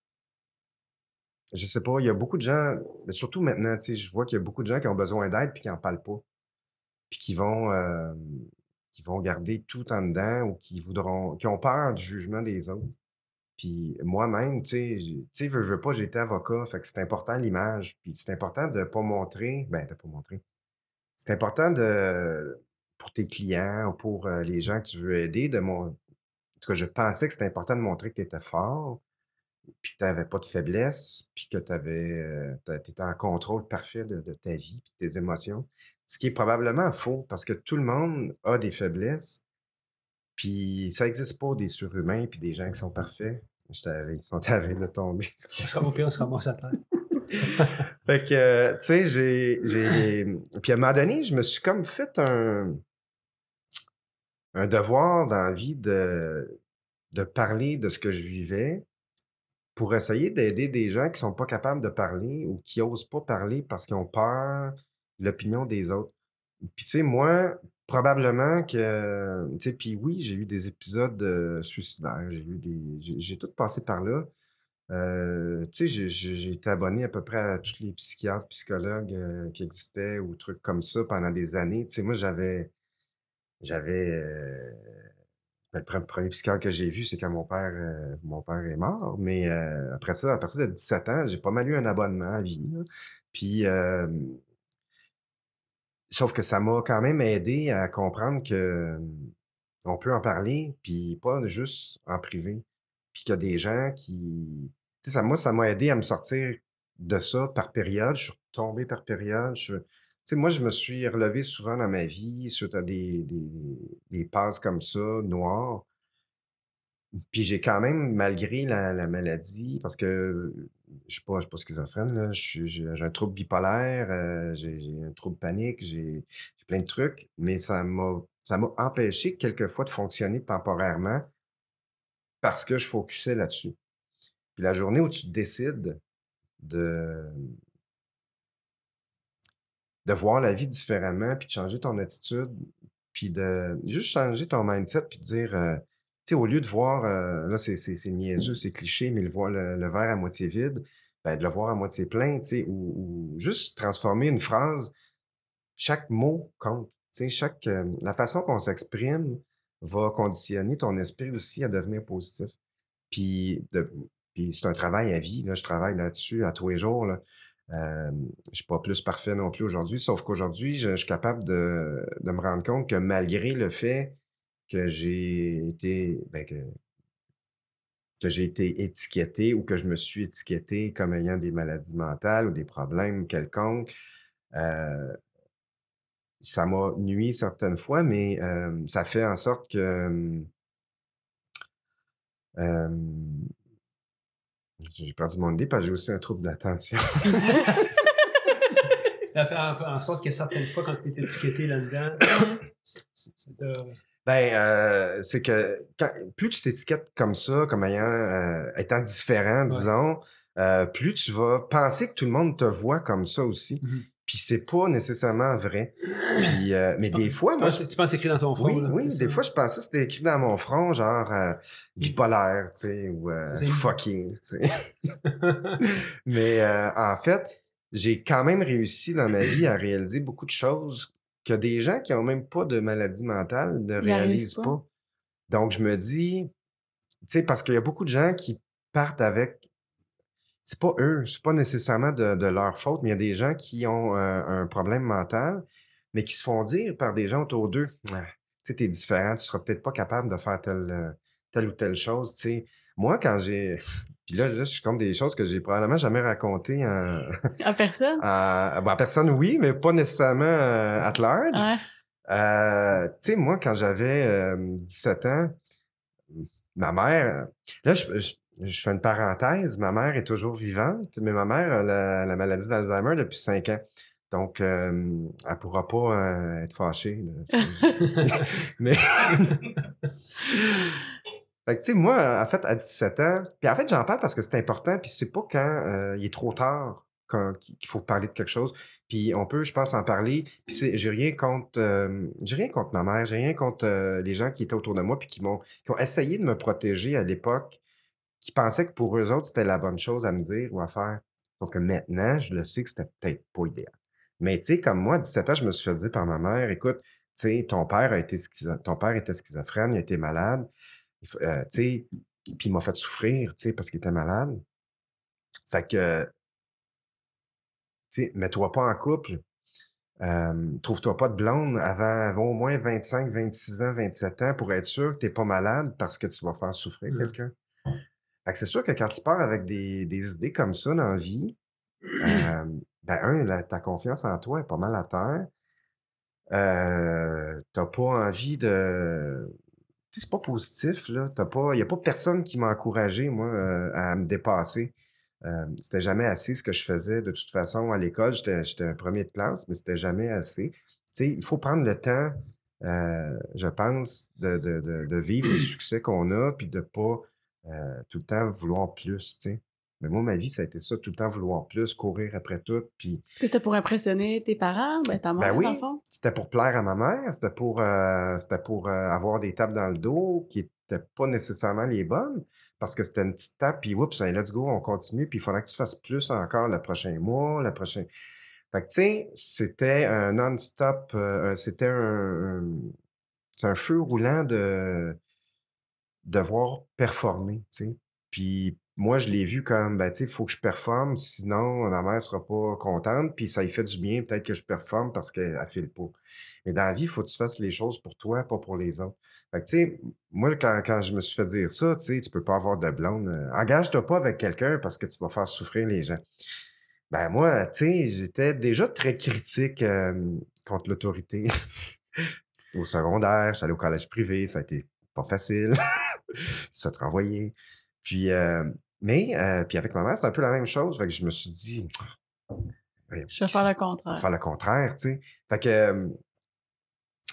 je sais pas, il y a beaucoup de gens, surtout maintenant, je vois qu'il y a beaucoup de gens qui ont besoin d'aide puis qui en parlent pas. Puis qui vont, euh, qui vont garder tout en dedans ou qui voudront, qui ont peur du jugement des autres. Puis moi-même, tu sais, veux, veux pas, été avocat, fait que c'est important l'image. Puis c'est important de pas montrer, ben, de pas montrer. C'est important de, pour tes clients ou pour euh, les gens que tu veux aider, de mon, en tout cas, je pensais que c'était important de montrer que tu étais fort, puis que tu n'avais pas de faiblesse, puis que tu étais en contrôle parfait de, de ta vie, puis de tes émotions. Ce qui est probablement faux, parce que tout le monde a des faiblesses, puis ça n'existe pas des surhumains, puis des gens qui sont parfaits. Ils sont arrivés de tomber. (laughs)
On sera au pire, on se ramasse à terre.
Fait que, euh, tu sais, j'ai, j'ai... Puis à un moment donné, je me suis comme fait un, un devoir dans la vie de, de parler de ce que je vivais pour essayer d'aider des gens qui sont pas capables de parler ou qui osent pas parler parce qu'ils ont peur de l'opinion des autres. Puis tu sais, moi, probablement que, tu sais, puis oui, j'ai eu des épisodes euh, suicidaires, j'ai eu des, j'ai tout passé par là. Euh, tu sais, j'ai été abonné à peu près à tous les psychiatres, psychologues euh, qui existaient ou trucs comme ça pendant des années. Tu sais, moi, j'avais, j'avais, ben, le pre- premier psychiatre que j'ai vu, c'est quand mon père, mon père est mort. Mais après ça, à partir de 17 ans, j'ai pas mal eu un abonnement à vie. Puis, sauf que ça m'a quand même aidé à comprendre que on peut en parler, puis pas juste en privé. Puis qu'il y a des gens qui... Tu sais, ça, moi, ça m'a aidé à me sortir de ça par période. Je suis tombé par période. Tu sais, moi, je me suis relevé souvent dans ma vie suite à des, des, des passes comme ça, noires. Puis j'ai quand même, malgré la maladie, parce que je suis pas, je suis pas schizophrène, là, j'ai un trouble bipolaire, euh, j'ai un trouble panique, j'ai plein de trucs, mais ça m'a ça m'a empêché quelquefois de fonctionner temporairement parce que je focusais là-dessus. Puis la journée où tu décides de, de voir la vie différemment, puis de changer ton attitude, puis de juste changer ton mindset, puis de dire, euh, sais, au lieu de voir, euh, là, c'est niaiseux, c'est cliché, mais le, voir, le, le verre à moitié vide, ben, de le voir à moitié plein, tu sais, ou, ou juste transformer une phrase, chaque mot compte. Tu sais, chaque, euh, la façon qu'on s'exprime va conditionner ton esprit aussi à devenir positif. Puis, de, puis c'est un travail à vie, là, je travaille là-dessus à tous les jours, là. Euh, je suis pas plus parfait non plus aujourd'hui, sauf qu'aujourd'hui, je, je suis capable de, de me rendre compte que malgré le fait que j'ai été, ben, que, que j'ai été étiqueté ou que je me suis étiqueté comme ayant des maladies mentales ou des problèmes quelconques, euh, ça m'a nui certaines fois, mais euh, ça fait en sorte que euh, j'ai perdu mon idée parce que j'ai aussi un trouble d'attention. (laughs)
Ça fait en, en sorte que certaines fois, quand tu es étiqueté là-dedans, (coughs) c'est- de-
Ben, euh, c'est que quand- plus tu t'étiquettes comme ça, comme ayant euh, étant différent,
Ouais.
disons, euh, plus tu vas penser que tout le monde te voit comme ça aussi.
Mhm.
Puis c'est pas nécessairement vrai. Puis, mais des fois,
tu,
moi,
penses, tu penses écrit dans ton front.
oui,
là,
oui, des
ça?
fois, je pensais que c'était écrit dans mon front, genre euh, bipolaire, tu sais, ou fucking, tu sais. (laughs) Mais en fait, j'ai quand même réussi dans ma vie à réaliser beaucoup de choses que des gens qui ont même pas de maladie mentale ne
Ils
réalisent
pas.
pas. Donc, je me dis, tu sais, parce qu'il y a beaucoup de gens qui partent avec. C'est pas eux, c'est pas nécessairement de, de leur faute, mais il y a des gens qui ont euh, un problème mental, mais qui se font dire par des gens autour d'eux Ah, Tu sais, t'es différent, tu seras peut-être pas capable de faire telle, euh, telle ou telle chose. Tu sais, moi, quand j'ai. Puis là, là, je compte des choses que j'ai probablement jamais racontées en, (laughs)
En personne? (laughs)
en, bon, en personne, oui, mais pas nécessairement euh, at large.
Ouais.
Euh, tu sais, moi, quand j'avais euh, 17 ans, ma mère, là, je, je- je fais une parenthèse, ma mère est toujours vivante, mais ma mère a la, la maladie d'Alzheimer depuis 5 ans. Donc, euh, elle pourra pas euh, être fâchée. (laughs) mais... fait que, tu sais, moi, en fait, à 17 ans, puis en fait, j'en parle parce que c'est important, puis c'est pas quand euh, il est trop tard qu'il faut parler de quelque chose. Puis on peut, je pense, en parler. Puis j'ai rien contre, euh, j'ai rien contre ma mère, j'ai rien contre euh, les gens qui étaient autour de moi puis qui m'ont, qui ont essayé de me protéger à l'époque, qui pensaient que pour eux autres c'était la bonne chose à me dire ou à faire. Sauf que maintenant, je le sais que c'était peut-être pas idéal. Mais tu sais, comme moi, à 17 ans, je me suis fait dire par ma mère, écoute, tu sais, ton père a été ton père était schizophrène, il a été malade, euh, puis il m'a fait souffrir, parce qu'il était malade. Fait que, tu sais, mets-toi pas en couple. Euh, trouve-toi pas de blonde avant, avant au moins 25, 26 ans, 27 ans pour être sûr que t'es pas malade parce que tu vas faire souffrir
Mhm.
quelqu'un. Fait que c'est sûr que quand tu pars avec des, des idées comme ça dans la vie, euh, ben un, la- ta confiance en toi est pas mal à terre. Euh, t'as pas envie de... C'est pas positif, là. T'as pas... Y a pas personne qui m'a encouragé, moi, euh, à me dépasser. Euh, c'était jamais assez ce que je faisais. De toute façon, à l'école, j'étais un premier de classe, mais c'était jamais assez. Tu sais, il faut prendre le temps, euh, je pense, de, de, de, vivre les succès qu'on a, puis de pas euh, tout le temps vouloir plus, tu sais. Mais moi, ma vie, ça a été ça, tout le temps vouloir plus, courir après tout. Puis,
Est-ce que c'était pour impressionner tes parents, ben, ta mère,
Ben oui.
dans le fond?
c'était pour plaire à ma mère, c'était pour, euh, pour euh, avoir des tapes dans le dos qui étaient pas nécessairement les bonnes, parce que c'était une petite tape, puis oups, hey, let's go, on continue, puis il faudrait que tu fasses plus encore le prochain mois, le prochain... Fait que, tu sais, c'était un non-stop, euh, c'était un, un feu roulant de devoir performer, tu sais. Puis moi, je l'ai vu comme, ben, tu sais, il faut que je performe, sinon ma mère sera pas contente, puis ça lui fait du bien, peut-être que je performe parce qu'elle file pas. Mais dans la vie, il faut que tu fasses les choses pour toi, pas pour les autres. Fait que, tu sais, moi, quand, quand je me suis fait dire ça, tu sais, tu peux pas avoir de blonde. euh, Engage-toi pas avec quelqu'un parce que tu vas faire souffrir les gens. Ben, moi, tu sais, j'étais déjà très critique euh, contre l'autorité. (laughs) au secondaire, j'allais au collège privé, ça a été pas facile. (laughs) ça te renvoyer. Puis, euh, mais, euh, puis avec ma mère, c'est un peu la même chose. Fait que je me suis dit, voyons,
Je vais faire le contraire.
faire le contraire, tu sais. Fait que, euh,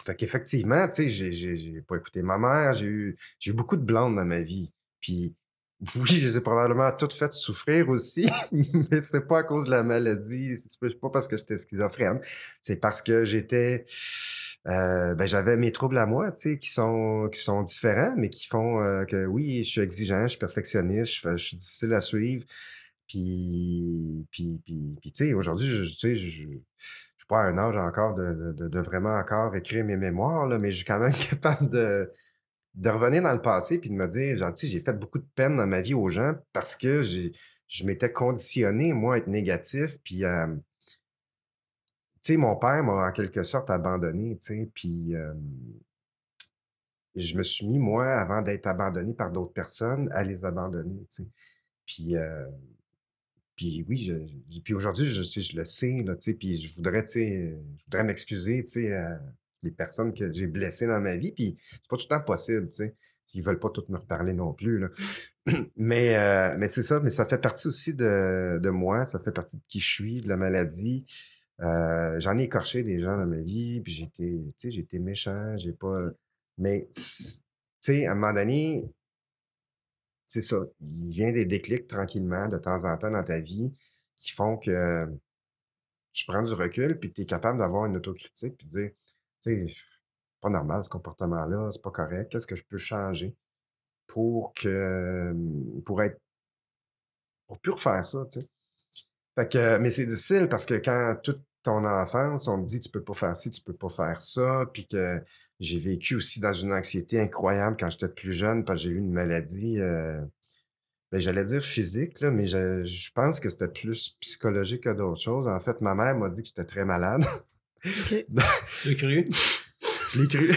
fait qu'effectivement, tu sais, j'ai, j'ai, j'ai pas écouté ma mère, j'ai eu, j'ai eu beaucoup de blondes dans ma vie. Puis, oui, je les ai probablement toutes faites souffrir aussi, (laughs) mais c'est pas à cause de la maladie, c'est pas parce que j'étais schizophrène, c'est parce que j'étais, euh, ben j'avais mes troubles à moi, tu sais, qui sont qui sont différents, mais qui font euh, que oui, je suis exigeant, je suis perfectionniste, je, suis difficile à suivre. Puis, puis, puis, tu sais, aujourd'hui, je, tu sais, je, suis pas à un âge encore de, de, vraiment encore écrire mes mémoires, là, mais je suis quand même (laughs) capable de, de revenir dans le passé puis de me dire, j'ai fait beaucoup de peine dans ma vie aux gens parce que je m'étais conditionné, moi, à être négatif. Puis, euh, mon père m'a en quelque sorte abandonné, tu puis je me suis mis, moi, avant d'être abandonné par d'autres personnes, à les abandonner. Puis, puis oui, puis aujourd'hui, je, le sais, puis je voudrais, je voudrais m'excuser, à les personnes que j'ai blessées dans ma vie, puis c'est pas tout le temps possible, tu sais. Ils veulent pas toutes me reparler non plus, là. (clears throat) mais mais c'est ça, mais ça fait partie aussi de, de moi, ça fait partie de qui je suis, de la maladie. Euh, j'en ai écorché des gens dans ma vie, puis j'étais, tu sais, j'ai été méchant, j'ai pas... Mais, tu sais, à un moment donné, c'est ça. Il vient des déclics tranquillement de temps en temps dans ta vie qui font que tu prends du recul puis tu es capable d'avoir une autocritique puis de dire, tu sais, c'est pas normal ce comportement-là, c'est pas correct. Qu'est-ce que je peux changer pour que, pour être, pour plus refaire ça, tu sais? Fait que, mais c'est difficile parce que quand toute ton enfance, on me dit tu peux pas faire ci, tu peux pas faire ça, puis que j'ai vécu aussi dans une anxiété incroyable quand j'étais plus jeune parce que j'ai eu une maladie, euh, ben, j'allais dire physique, là, mais je, je pense que c'était plus psychologique que d'autres choses. En fait, ma mère m'a dit que j'étais très malade. (laughs)
Tu l'as cru? (laughs)
Je l'ai cru.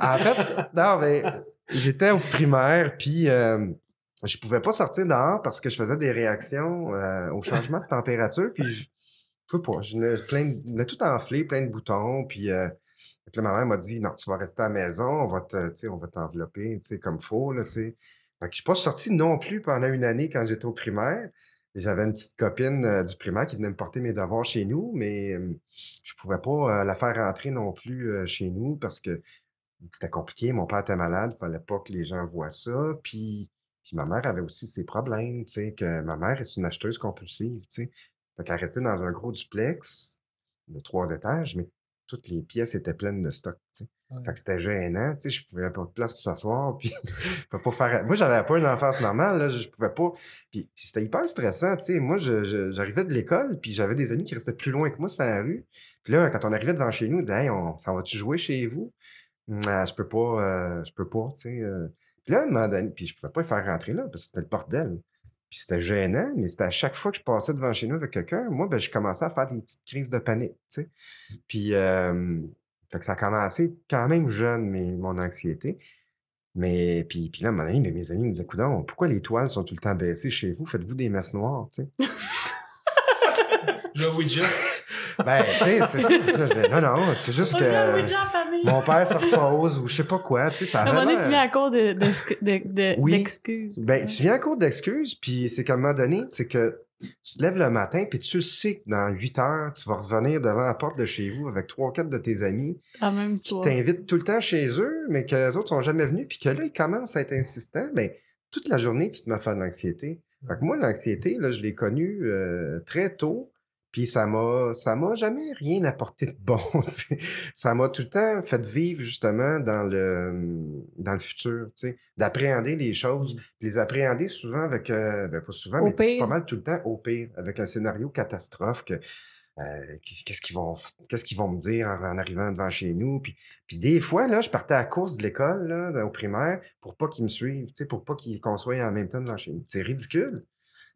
en fait, non, mais j'étais au primaire, puis euh, je pouvais pas sortir dehors parce que je faisais des réactions euh, au changement de température, puis je, je sais pas, je plein tout enflé, plein de boutons, puis euh, ma mère m'a dit non, tu vas rester à la maison, on va te, on va t'envelopper, comme faut là, je suis pas sorti non plus pendant une année quand j'étais au primaire. J'avais une petite copine euh, du primaire qui venait me porter mes devoirs chez nous, mais euh, je pouvais pas euh, la faire rentrer non plus chez nous parce que c'était compliqué. Mon père était malade, fallait pas que les gens voient ça. Puis, puis ma mère avait aussi ses problèmes, tu sais, que ma mère est une acheteuse compulsive, tu sais. Fait qu'elle restait dans un gros duplex de trois étages, mais toutes les pièces étaient pleines de stock.
Ouais.
Fait que c'était gênant, tu sais, je pouvais pas de place pour s'asseoir, (laughs) puis je pouvais pas faire... Moi, j'avais pas une enfance normale, là, je pouvais pas... Puis, puis c'était hyper stressant, tu sais. Moi, j'arrivais de l'école, puis j'avais des amis qui restaient plus loin que moi sur la rue. Puis là, quand on arrivait devant chez nous, ils disaient « Hey, on s'en va-tu jouer chez vous? Hum, Ah, je peux pas, euh, je peux pas, tu sais. euh. Puis là, à un moment donné, puis je pouvais pas les faire rentrer là, parce que c'était le bordel. Puis c'était gênant, mais c'était à chaque fois que je passais devant chez nous avec quelqu'un, moi, ben, je commençais à faire des petites crises de panique, tu sais. Puis, euh, fait que ça a commencé quand même jeune, mais, mon anxiété. Mais, puis, puis là, moment donné, mes amis me disaient, Coudon, pourquoi les toiles sont tout le temps baissées chez vous? Faites-vous des messes noires, tu sais? (laughs)
Le Ouija.
Ben, tu sais, c'est ça. Là, je non, non, c'est juste que. Mon père se repose ou je sais pas quoi, tu sais, ça
À un moment donné, tu viens à court de, de, de, de-
Oui.
d'excuses.
Ben, tu viens en cours d'excuses, puis c'est qu'à un moment donné, c'est que tu te lèves le matin, puis tu sais que dans 8 heures, tu vas revenir devant la porte de chez vous avec trois ou quatre de tes amis
même
qui t'invitent tout le temps chez eux, mais que les autres sont jamais venus, puis que là, ils commencent à être insistants, ben, toute la journée, tu te mets à faire de l'anxiété. Fait que moi, l'anxiété, là, je l'ai connue euh, très tôt. Puis ça m'a ça m'a jamais rien apporté de bon. (laughs) ça m'a tout le temps fait vivre justement dans le dans le futur, tu sais, d'appréhender les choses,
Mm.
de les appréhender souvent avec euh, ben pas souvent
Au
mais
pire.
pas mal tout le temps au pire avec un scénario catastrophe que euh, qu'est-ce qu'ils vont qu'est-ce qu'ils vont me dire en, en arrivant devant chez nous puis puis des fois là je partais à la course de l'école là au primaire pour pas qu'ils me suivent tu sais pour pas qu'ils qu'on soit en même temps devant chez nous c'est ridicule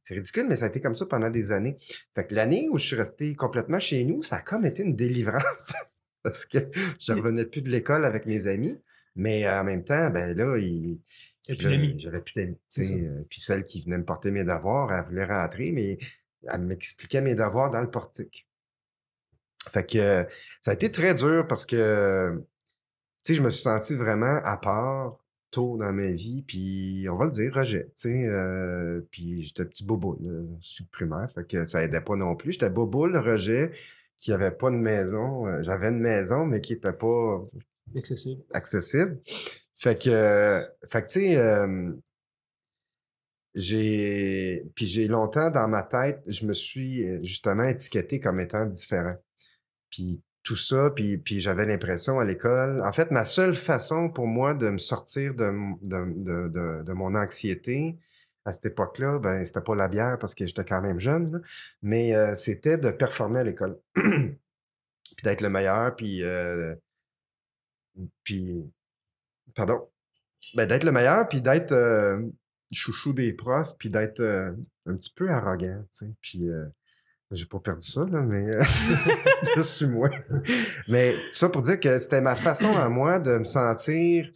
c'est ridicule, mais ça a été comme ça pendant des années. Fait que l'année où je suis resté complètement chez nous, ça a comme été une délivrance. (laughs) parce que je revenais plus de l'école avec mes amis. Mais euh, en même temps, ben là, il. J'avais plus d'amis. euh, Puis celle qui venait me porter mes devoirs, elle voulait rentrer, mais elle m'expliquait mes devoirs dans le portique. Fait que euh, ça a été très dur parce que tu sais, je me suis senti vraiment à part tôt dans ma vie, puis on va le dire, rejet, tu sais, euh, puis j'étais petit bobo, là, sous le primaire, fait que ça aidait pas non plus. J'étais bobo, le rejet, qui avait pas de maison. euh, J'avais une maison, mais qui était pas
Accessible.
accessible. Fait que, euh, fait que tu sais, euh, j'ai, puis j'ai longtemps dans ma tête, je me suis euh, justement étiqueté comme étant différent. Puis tout ça, puis, puis j'avais l'impression à l'école. En fait, ma seule façon pour moi de me sortir de, de, de, de, mon anxiété à cette époque-là, ben c'était pas la bière parce que j'étais quand même jeune, mais euh, c'était de performer à l'école. (clears throat) puis d'être le meilleur, puis, euh, puis pardon, ben, d'être le meilleur, puis d'être euh, chouchou des profs, puis d'être un petit peu arrogant, tu sais. Puis j'ai pas perdu ça, là, mais euh, (laughs) je suis moi. Mais ça pour dire que c'était ma façon à moi de me sentir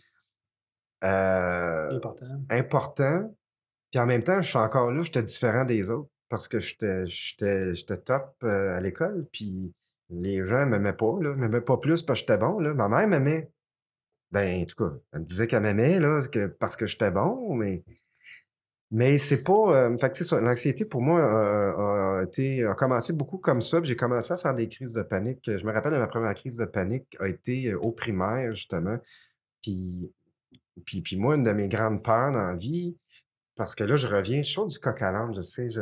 euh,
Important.
important, puis en même temps, je suis encore là, j'étais différent des autres parce que j'étais top euh, à l'école, puis les gens m'aimaient pas, là, m'aimaient pas plus parce que j'étais bon, là. Ma mère m'aimait. Ben, en tout cas, elle me disait qu'elle m'aimait, là, que, parce que j'étais bon, mais mais c'est pas. euh, fait que, l'anxiété pour moi euh, a, été, a commencé beaucoup comme ça. puis J'ai commencé à faire des crises de panique. Je me rappelle de ma première crise de panique a été euh, au primaire, justement. Puis, puis, puis moi, une de mes grandes peurs dans la vie, parce que là, je reviens, je suis du coq à l'âne, je sais. Je,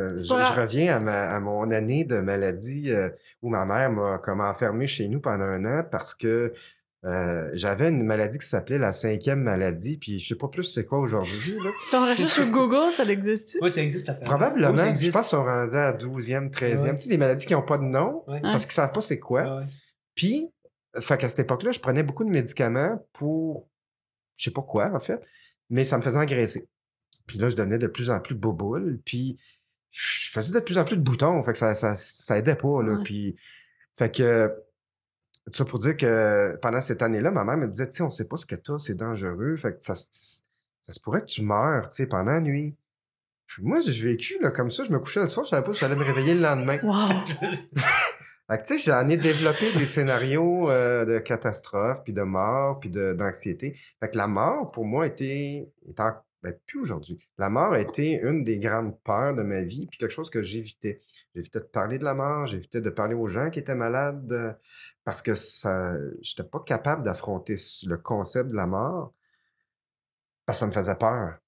reviens à, ma- à mon année de maladie euh, où ma mère m'a comme enfermé chez nous pendant un an parce que euh, j'avais une maladie qui s'appelait la cinquième maladie, puis je sais pas plus c'est quoi aujourd'hui. là. (laughs)
Ton recherche sur Google, ça existe-tu?
Oui, ça existe.
Probablement,
Oui, ça
je
existe.
pense qu'on rendu à 12e, 13e.
Ouais.
Tu sais, des maladies qui n'ont pas de nom
Ouais.
parce qu'ils savent pas c'est quoi.
Ouais.
Puis, fait qu'à cette époque-là, je prenais beaucoup de médicaments pour, je sais pas quoi, en fait, mais ça me faisait engraisser. Puis là, je devenais de plus en plus boboule, puis je faisais de plus en plus de boutons, fait que ça, ça, ça aidait pas, là.
Ouais.
Puis, fait que, tout ça pour dire que pendant cette année-là, ma mère me disait, tu sais, on sait pas ce que t'as, c'est dangereux, fait que ça, se- ça se pourrait que tu meurs, tu sais, pendant la nuit. Puis moi, j'ai vécu, là, comme ça, je me couchais le soir, je savais pas si j'allais me réveiller le lendemain.
Wow! (laughs)
Fait que, tu sais, j'en ai développé des scénarios euh, de catastrophe, puis de mort, puis d'anxiété. Fait que la mort, pour moi, était, en- ben, plus aujourd'hui. La mort a été une des grandes peurs de ma vie, puis quelque chose que j'évitais. J'évitais de parler de la mort, j'évitais de parler aux gens qui étaient malades, euh, parce que ça, j'étais pas capable d'affronter le concept de la mort, parce que ça me faisait peur.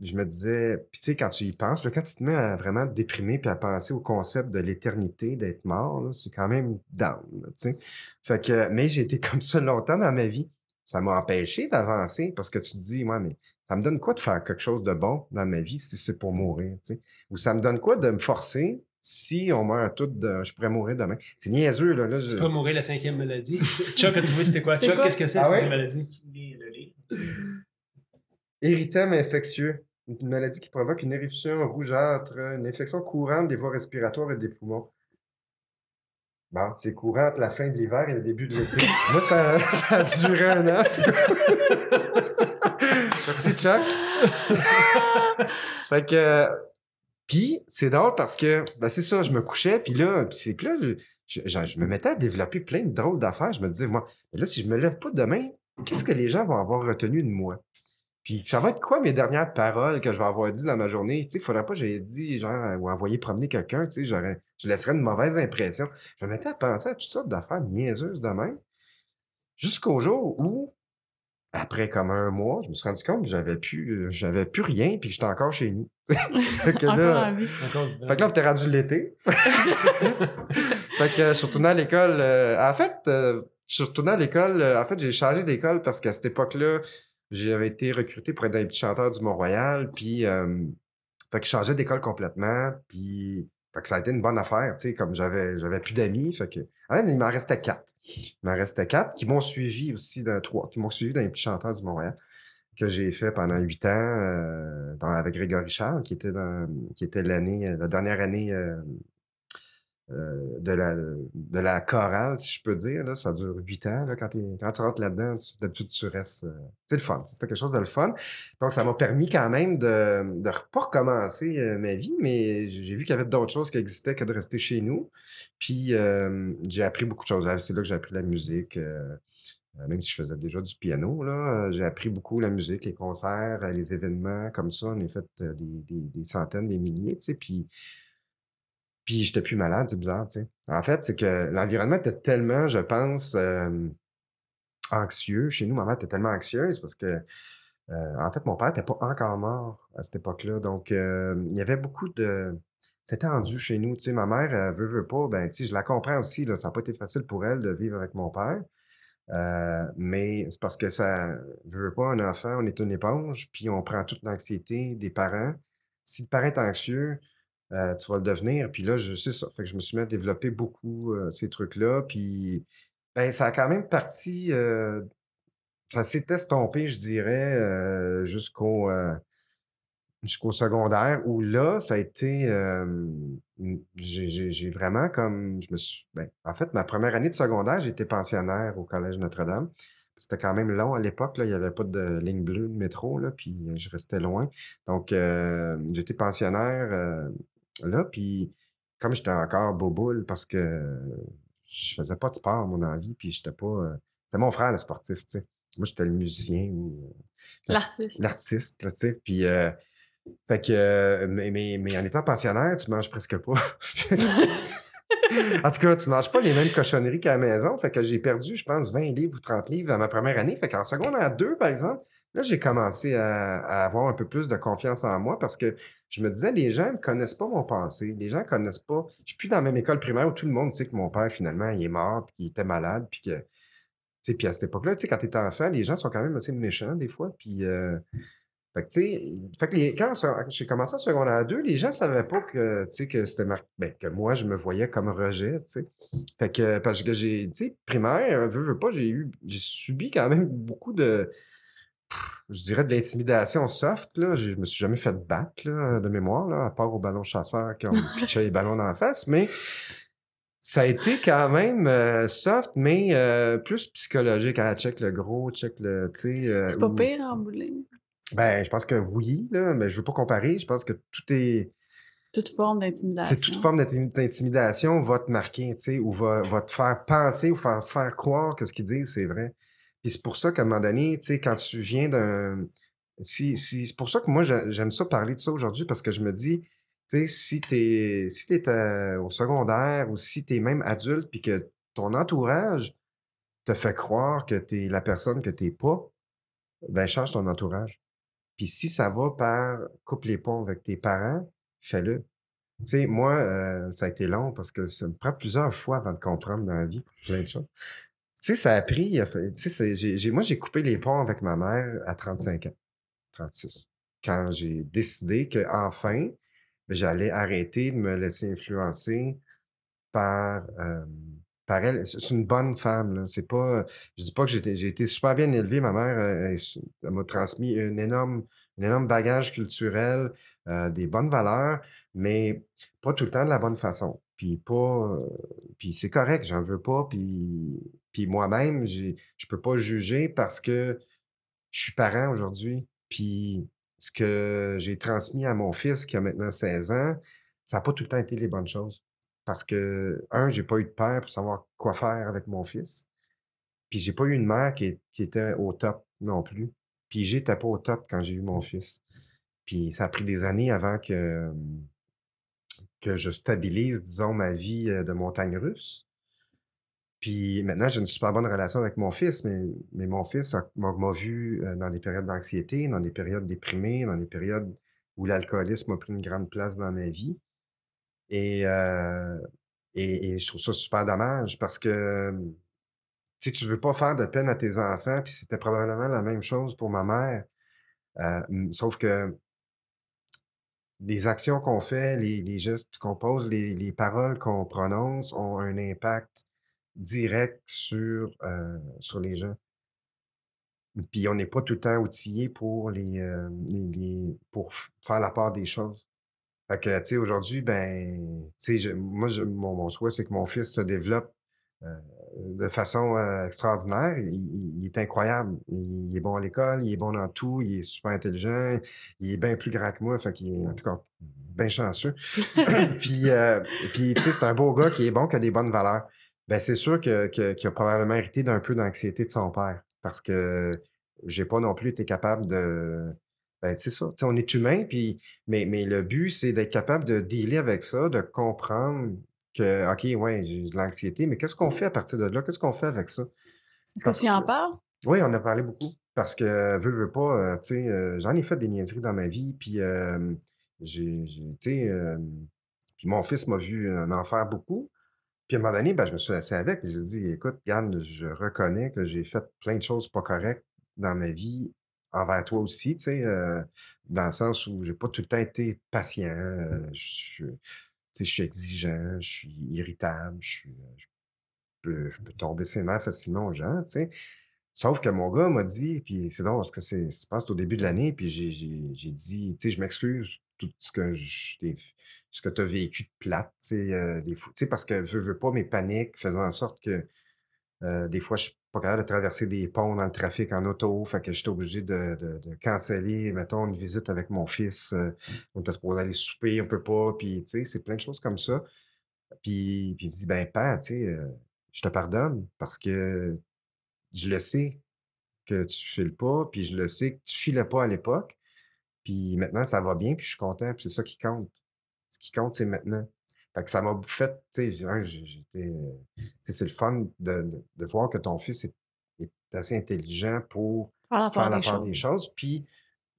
Je me disais, puis tu sais, quand tu y penses, quand tu te mets à vraiment déprimer puis à penser au concept de l'éternité, d'être mort, c'est quand même down. Fait que, mais j'ai été (laughs) comme ça longtemps dans ma vie. Ça m'a empêché d'avancer parce que tu te dis, ouais, mais ça me donne quoi de faire quelque chose de bon dans ma vie si c'est pour mourir, tu sais? Ou ça me donne quoi de me forcer si on meurt tous, de, je pourrais mourir demain? C'est niaiseux, là. là je-
Tu peux mourir la cinquième maladie. (laughs) Chuck a trouvé c'était quoi? (laughs) Chuck, qu'est-ce que c'est,
Ah
cette
ouais?
maladie?
Érythème infectieux. Une maladie qui provoque une éruption rougeâtre, une infection courante des voies respiratoires et des poumons. Bon, c'est courant entre la fin de l'hiver et le début de l'été. Moi, ça, (laughs) ça a duré un an. Merci, Chuck. (laughs) fait que... Puis, c'est drôle parce que, ben c'est ça, je me couchais, puis là, puis c'est que là, je, je- je me mettais à développer plein de drôles d'affaires. Je me disais, moi, mais là, si je me lève pas demain, qu'est-ce que les gens vont avoir retenu de moi? Puis ça va être quoi mes dernières paroles que je vais avoir dit dans ma journée? Tu sais, il faudrait pas que j'aie dit, genre, euh, ou envoyer promener quelqu'un, tu sais, j'aurais, je laisserais une mauvaise impression. Je me mettais à penser à toutes sortes d'affaires niaiseuses de même. Jusqu'au jour où, après comme un mois, je me suis rendu compte que j'avais plus, j'avais plus rien, puis que j'étais encore chez nous. (laughs) fait que
Encore
là,
en vie.
Fait que là, on était rendu l'été. (laughs) fait que je suis retourné à l'école. euh, en fait, euh, je suis retourné à l'école. euh, en fait, j'ai changé d'école parce qu'à cette époque-là, j'avais été recruté pour être chanteur du Mont-Royal. Puis, fait que je changeais d'école complètement. Puis, fait que ça a été une bonne affaire, tu sais, comme j'avais, j'avais plus d'amis. Fait que, il m'en restait quatre. Il m'en restait quatre qui m'ont suivi aussi dans trois, qui m'ont suivi dans les petits chanteurs du Mont-Royal que j'ai fait pendant huit ans euh, avec Grégory Charles, qui était dans, qui était l'année, la dernière année euh, de la de la chorale, si je peux dire. Là, ça dure huit ans. Là, quand, tu rentres là-dedans, tu- d'habitude tu restes. euh, c'est le fun. C'était quelque chose de le fun. Donc, ça m'a permis quand même de de pas recommencer euh, ma vie, mais j'ai vu qu'il y avait d'autres choses qui existaient que de rester chez nous. Puis j'ai appris beaucoup de choses. C'est là que j'ai appris la musique. même si je faisais déjà du piano, j'ai appris beaucoup la musique, les concerts, les événements comme ça. On a fait des, des- des centaines, des milliers, tu sais, puis, puis j'étais plus malade, c'est bizarre, tu sais. En fait, c'est que l'environnement était tellement, je pense, anxieux. Chez nous, ma mère était tellement anxieuse parce que, en fait, mon père n'était pas encore mort à cette époque-là. Donc, il y avait beaucoup de... C'était tendu chez nous, tu sais. Ma mère, veut, veut pas, ben, tu sais, je la comprends aussi, ça n'a pas été facile pour elle de vivre avec mon père. Mais c'est parce que ça veut veut pas un enfant, on est une éponge, puis on prend toute l'anxiété des parents. Si le parent anxieux, euh, tu vas le devenir. Puis là, je sais ça. Fait que je me suis mis à développer beaucoup euh, ces trucs-là. Puis ben, ça a quand même parti. euh, ça s'est estompé, je dirais, jusqu'au jusqu'au secondaire, où là, ça a été. j'ai vraiment comme. Je me suis. ben, en fait, ma première année de secondaire, j'étais pensionnaire au Collège Notre-Dame. C'était quand même long à l'époque. Il n'y avait pas de ligne bleue de métro, là, puis je restais loin. Donc, j'étais pensionnaire là, puis comme j'étais encore boboule parce que je faisais pas de sport, mon envie, puis j'étais pas. C'était mon frère, le sportif, tu sais. Moi, j'étais le musicien ou
L'artiste.
l'artiste, tu sais. Puis, euh, fait que, mais, mais, mais en étant pensionnaire, tu manges presque pas. (laughs) en tout cas, tu manges pas les mêmes cochonneries qu'à la maison. Fait que j'ai perdu, je pense, 20 livres ou 30 livres à ma première année. Fait qu'en secondaire 2, par exemple, là, j'ai commencé à, avoir un peu plus de confiance en moi parce que je me disais, les gens ne connaissent pas mon passé. Les gens connaissent pas. Je suis plus dans la même école primaire où tout le monde sait que mon père, finalement, il est mort, puis qu'il était malade, puis que. Tu puis à cette époque-là, tu sais, quand t'es enfant, les gens sont quand même assez méchants des fois. Puis, euh, fait que, tu sais, fait que quand j'ai commencé en secondaire 2, les gens savaient pas que, tu sais, que c'était mar- ben, que moi, je me voyais comme rejet, tu sais. Fait que, parce que j'ai, tu sais, primaire, veux, veux pas, j'ai eu, j'ai subi quand même beaucoup de, je dirais de l'intimidation soft, là. Je me suis jamais fait battre, là, de mémoire, là, à part au ballon chasseur qui ont (laughs) pitché les ballons dans la face, mais ça a été quand même euh, soft, mais euh, plus psychologique. Ah, check le gros, check le, euh,
C'est pas pire en ligne?
ben, je pense que oui, là, mais je veux pas comparer. Je pense que tout est.
Toute forme d'intimidation.
C'est toute forme d'intim- d'intimidation va te marquer, tu sais, ou va, va te faire penser ou faire, faire croire que ce qu'ils disent, c'est vrai. Puis c'est pour ça qu'à un moment donné, tu sais, quand tu viens d'un. C'est pour ça que moi, j'a- j'aime ça parler de ça aujourd'hui, parce que je me dis, tu sais, si t'es si t'es euh, au secondaire ou si t'es même adulte, puis que ton entourage te fait croire que t'es la personne que t'es pas, ben change ton entourage. Puis si ça va par coupe les ponts avec tes parents, fais-le. Tu sais, moi, euh, ça a été long parce que ça me prend plusieurs fois avant de comprendre dans la vie plein de choses. Tu sais, ça a pris, j'ai, moi, j'ai coupé les ponts avec ma mère à 35 ans, 36. Quand j'ai décidé que enfin, ben, j'allais arrêter de me laisser influencer par, euh, par elle. C'est une bonne femme. C'est pas, je dis pas que j'ai été, super bien élevé. Ma mère, euh, elle, m'a transmis un énorme, énorme bagage culturel, euh, des bonnes valeurs, mais pas tout le temps de la bonne façon. Puis pas, puis c'est correct, j'en veux pas. Puis, puis moi-même, je peux pas juger parce que je suis parent aujourd'hui. Puis ce que j'ai transmis à mon fils qui a maintenant 16 ans, ça n'a pas tout le temps été les bonnes choses. Parce que, un, j'ai pas eu de père pour savoir quoi faire avec mon fils. Puis j'ai pas eu une mère qui, qui était au top non plus. Puis j'étais pas au top quand j'ai eu mon fils. Puis ça a pris des années avant que, que je stabilise, disons, ma vie euh, de montagne russe. Puis maintenant, j'ai une super bonne relation avec mon fils, mais, mais mon fils m'a vu euh, dans des périodes d'anxiété, dans des périodes déprimées, dans des périodes où l'alcoolisme a pris une grande place dans ma vie. Et, euh, et, je trouve ça super dommage parce que tu sais, tu veux pas faire de peine à tes enfants, puis c'était probablement la même chose pour ma mère. Euh, m- sauf que les actions qu'on fait, les, les gestes qu'on pose, les, les paroles qu'on prononce ont un impact direct sur, euh, sur les gens. Puis on n'est pas tout le temps outillé pour les, euh, les- les- pour faire la part des choses. Fait que, tu sais, aujourd'hui, ben, tu sais, moi, je- mon, mon souhait, c'est que mon fils se développe euh, de façon euh, extraordinaire. Il, il- il est incroyable. Il, il est bon à l'école, il est bon dans tout, il est super intelligent, il est bien plus grand que moi, fait qu'il est, en tout cas, bien chanceux. (laughs) (coughs) puis, euh, puis tu sais, c'est un beau gars qui est bon, qui a des bonnes valeurs. Ben, c'est sûr que, que- qu'il a probablement hérité d'un peu d'anxiété de son père, parce que j'ai pas non plus été capable de... Ben, c'est ça. Tu sais, on est humain, puis mais, mais le but, c'est d'être capable de dealer avec ça, de comprendre que, OK, ouais, j'ai de l'anxiété, mais qu'est-ce qu'on fait à partir de là? Qu'est-ce qu'on fait avec ça?
Est-ce que tu en
que-
parles?
Oui, on a parlé beaucoup. Parce que, veux, veux pas, euh, tu sais, euh, j'en ai fait des niaiseries dans ma vie, puis euh, j'ai, j'ai- tu sais, puis mon fils m'a vu en faire beaucoup. Puis à un moment donné, ben, je me suis assis avec, puis j'ai dit, écoute, Yann, je reconnais que j'ai fait plein de choses pas correctes dans ma vie, envers toi aussi, tu sais, euh, dans le sens où j'ai pas tout le temps été patient, euh, je, je suis exigeant, je suis irritable, je, suis, euh, je peux, je peux tomber ses nerfs facilement aux gens, tu sais. Sauf que mon gars m'a dit, puis c'est drôle parce que c'est, c'est passe au début de l'année, puis j'ai, j'ai, j'ai dit, tu sais, je m'excuse tout ce que je t'ai- ce que tu as vécu de plate, euh, des fois, parce que veux, veux pas mes paniques faisant en sorte que euh, des fois, je suis pas capable de traverser des ponts dans le trafic en auto, fait que j'étais obligé de, de, de canceller, mettons, une visite avec mon fils. euh, on était supposé aller souper, on peut pas, puis tu sais, c'est plein de choses comme ça. Puis, puis il dit, ben, père, tu sais, euh, je te pardonne parce que je le sais que tu files pas, puis je le sais que tu filais pas à l'époque. Puis maintenant, ça va bien, puis je suis content, puis c'est ça qui compte. Ce qui compte, c'est maintenant. Fait que ça m'a fait, tu sais, j'étais, euh, c'est le fun de, de, de voir que ton fils est, est assez intelligent pour
Faire la part des choses.
puis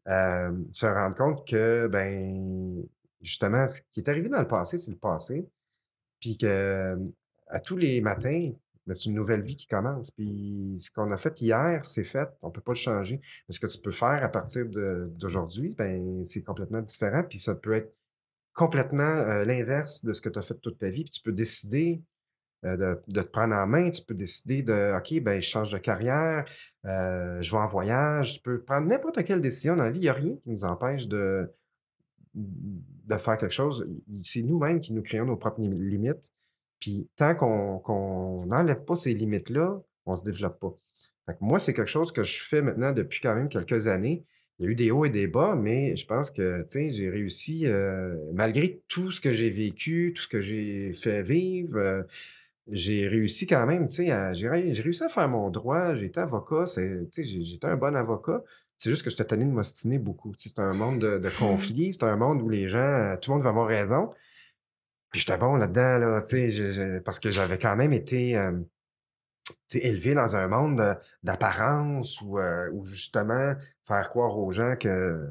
euh, se rendre compte que, ben, justement, ce qui est arrivé dans le passé, c'est le passé, puis que à tous les matins, ben, c'est une nouvelle vie qui commence. Puis ce qu'on a fait hier, c'est fait, on peut pas le changer. Mais ce que tu peux faire à partir d'aujourd'hui, ben, c'est complètement différent, puis ça peut être complètement euh, l'inverse de ce que tu as fait toute ta vie, puis tu peux décider euh, de, de te prendre en main, tu peux décider de, OK, ben, je change de carrière, euh, je vais en voyage, tu peux prendre n'importe quelle décision dans la vie. Il n'y a rien qui nous empêche de, de faire quelque chose. C'est nous-mêmes qui nous créons nos propres lim- limites. Puis tant qu'on n'enlève pas ces limites-là, on se développe pas. Fait moi, c'est quelque chose que je fais maintenant depuis quand même quelques années. Il y a eu des hauts et des bas, mais je pense que, j'ai réussi, euh, malgré tout ce que j'ai vécu, tout ce que j'ai fait vivre, euh, j'ai réussi quand même, j'ai ré- j'ai réussi à faire mon droit. J'ai été avocat, j'étais un bon avocat. C'est juste que j'étais tanné de m'ostiner beaucoup. C'est un monde de, de (laughs) conflits, c'est un monde où les gens, euh, tout le monde va avoir raison. Puis j'étais bon là-dedans, là, tu sais, je- je- parce que j'avais quand même été euh, élevé dans un monde de- d'apparence où, euh, justement faire croire aux gens que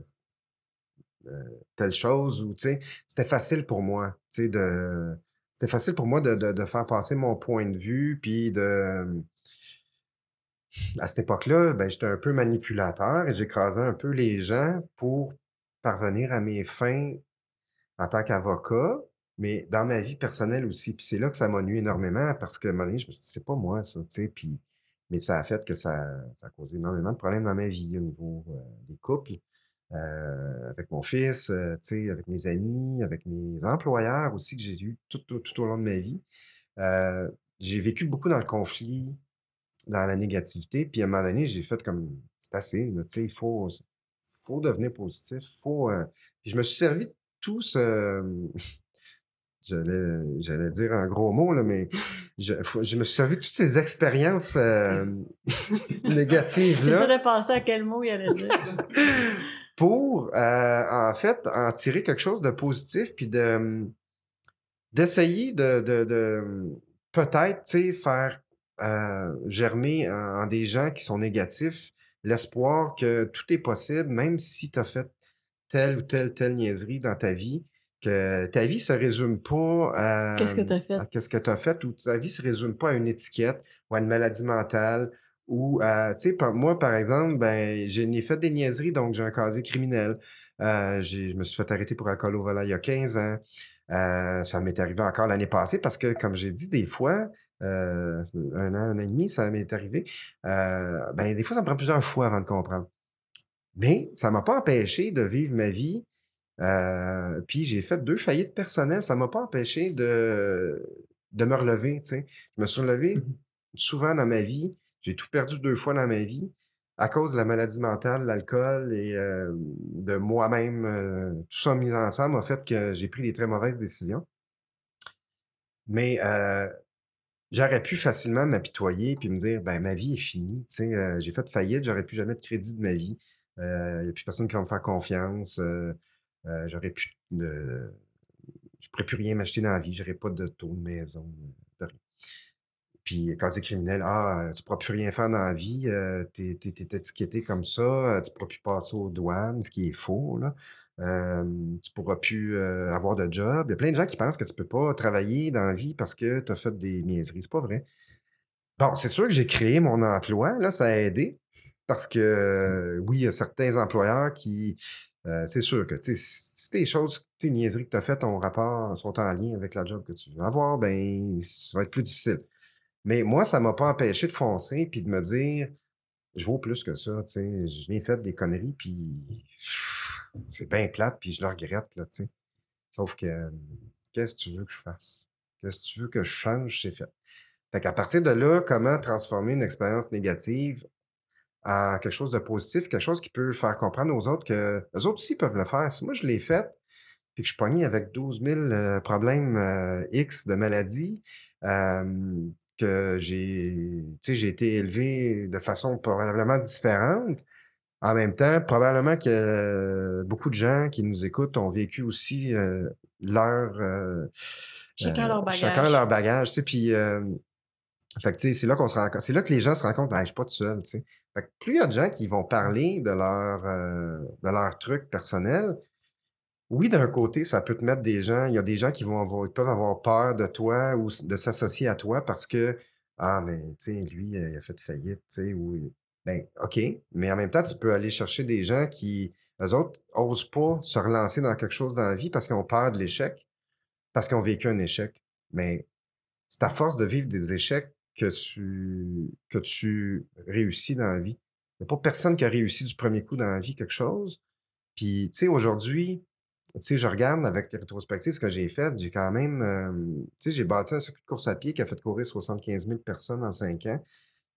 euh, telle chose ou tu sais, c'était facile pour moi, tu sais, de c'était facile pour moi de, de, de faire passer mon point de vue, puis de à cette époque-là, ben, j'étais un peu manipulateur et j'écrasais un peu les gens pour parvenir à mes fins en tant qu'avocat, mais dans ma vie personnelle aussi. Puis c'est là que ça m'a nuit énormément parce que à un moment donné, je me suis dit, c'est pas moi, ça, tu sais. Puis, mais ça a fait que ça, ça a causé énormément de problèmes dans ma vie au niveau euh, des couples, euh, avec mon fils, euh, tu sais, avec mes amis, avec mes employeurs aussi que j'ai eu tout, tout, tout au long de ma vie. Euh, j'ai vécu beaucoup dans le conflit, dans la négativité. Puis à un moment donné, j'ai fait comme, c'est assez, tu sais, il faut, faut devenir positif, faut... Puis je me suis servi de tout ce... J'allais, j'allais dire un gros mot, là, mais je, je me suis servi de toutes ces expériences euh, (laughs) négatives-là
J'essaie de penser à quel mot il allait dire. (laughs)
pour, euh, en fait, en tirer quelque chose de positif, puis de d'essayer de, de, de peut-être, faire euh, germer en, en des gens qui sont négatifs l'espoir que tout est possible, même si tu as fait telle ou telle, telle niaiserie dans ta vie, que ta vie se résume pas à
Qu'est-ce que tu as fait?
qu'est-ce que tu as fait ou ta vie se résume pas à une étiquette ou à une maladie mentale ou à, tu sais, moi, par exemple, ben, j'ai fait des niaiseries, donc j'ai un casier criminel. Euh, je me suis fait arrêter pour alcool au volant il y a 15 ans. Euh, ça m'est arrivé encore l'année passée parce que, comme j'ai dit, des fois, euh, un an, un an et demi, ça m'est arrivé. Ben, des fois, ça me prend plusieurs fois avant de comprendre. Mais ça m'a pas empêché de vivre ma vie. Euh, puis j'ai fait deux faillites personnelles. Ça m'a pas empêché de, de me relever. Je me suis relevé
Mhm.
souvent dans ma vie. J'ai tout perdu deux fois dans ma vie à cause de la maladie mentale, l'alcool et euh, de moi-même. euh, tout ça mis ensemble a fait que j'ai pris des très mauvaises décisions. Mais j'aurais pu facilement m'apitoyer puis me dire ben ma vie est finie. tu sais, j'ai fait faillite, j'aurais plus jamais de crédit de ma vie. Il n'y a plus personne qui va me faire confiance. Euh, j'aurais pu. euh, je ne pourrais plus rien m'acheter dans la vie. J'aurais pas de taux de maison, de rien. Puis quand c'est criminel, ah, tu ne pourras plus rien faire dans la vie, euh, t'es es, étiqueté comme ça, euh, tu ne pourras plus passer aux douanes, ce qui est faux, là. Euh, tu pourras plus euh, avoir de job. Il y a plein de gens qui pensent que tu peux pas travailler dans la vie parce que tu as fait des niaiseries. C'est pas vrai. Bon, c'est sûr que j'ai créé mon emploi, là, ça a aidé. Parce que euh, oui, il y a certains employeurs qui. Euh, c'est sûr que si tes choses, tes niaiseries que tu as faites, ton rapport sont en lien avec la job que tu veux avoir, ben ça va être plus difficile. Mais moi, ça m'a pas empêché de foncer puis de me dire je vaux plus que ça, tu sais. Je n'ai fait des conneries, puis (sighs) c'est bien plate, puis je le regrette, là, tu sais. Sauf que qu'est-ce que tu veux que je fasse? Qu'est-ce que tu veux que je change? C'est fait. Fait qu'à partir de là, comment transformer une expérience négative en quelque chose de positif, quelque chose qui peut faire comprendre aux autres que les autres aussi peuvent le faire. Si moi je l'ai fait, puis que je suis pogné avec 12 000 euh, problèmes euh, X de maladies, euh, que j'ai j'ai été élevé de façon probablement différente. En même temps, probablement que beaucoup de gens qui nous écoutent ont vécu aussi euh, leur
Chacun leur bagage.
Chacun leur bagage, tu sais, puis fait que, tu sais, c'est là qu'on se rend c'est là que les gens se rendent compte, ben, je suis pas tout seul, tu sais. Plus il y a de gens qui vont parler de leur, euh, de truc personnel, oui, d'un côté, ça peut te mettre des gens, il y a des gens qui vont avoir, peuvent avoir peur de toi ou de s'associer à toi parce que, ah, mais, tu lui, il a fait faillite, tu sais, ou, ben, OK, mais en même temps, tu peux aller chercher des gens qui, eux autres, osent pas se relancer dans quelque chose dans la vie parce qu'ils ont peur de l'échec, parce qu'ils ont vécu un échec. Mais c'est à force de vivre des échecs que tu, que tu réussis dans la vie. Il n'y a pas personne qui a réussi du premier coup dans la vie quelque chose. Puis, tu sais, aujourd'hui, tu sais, je regarde avec les rétrospectives ce que j'ai fait. J'ai quand même, euh, tu sais, j'ai bâti un circuit de course à pied qui a fait courir 75 000 personnes en 5 ans.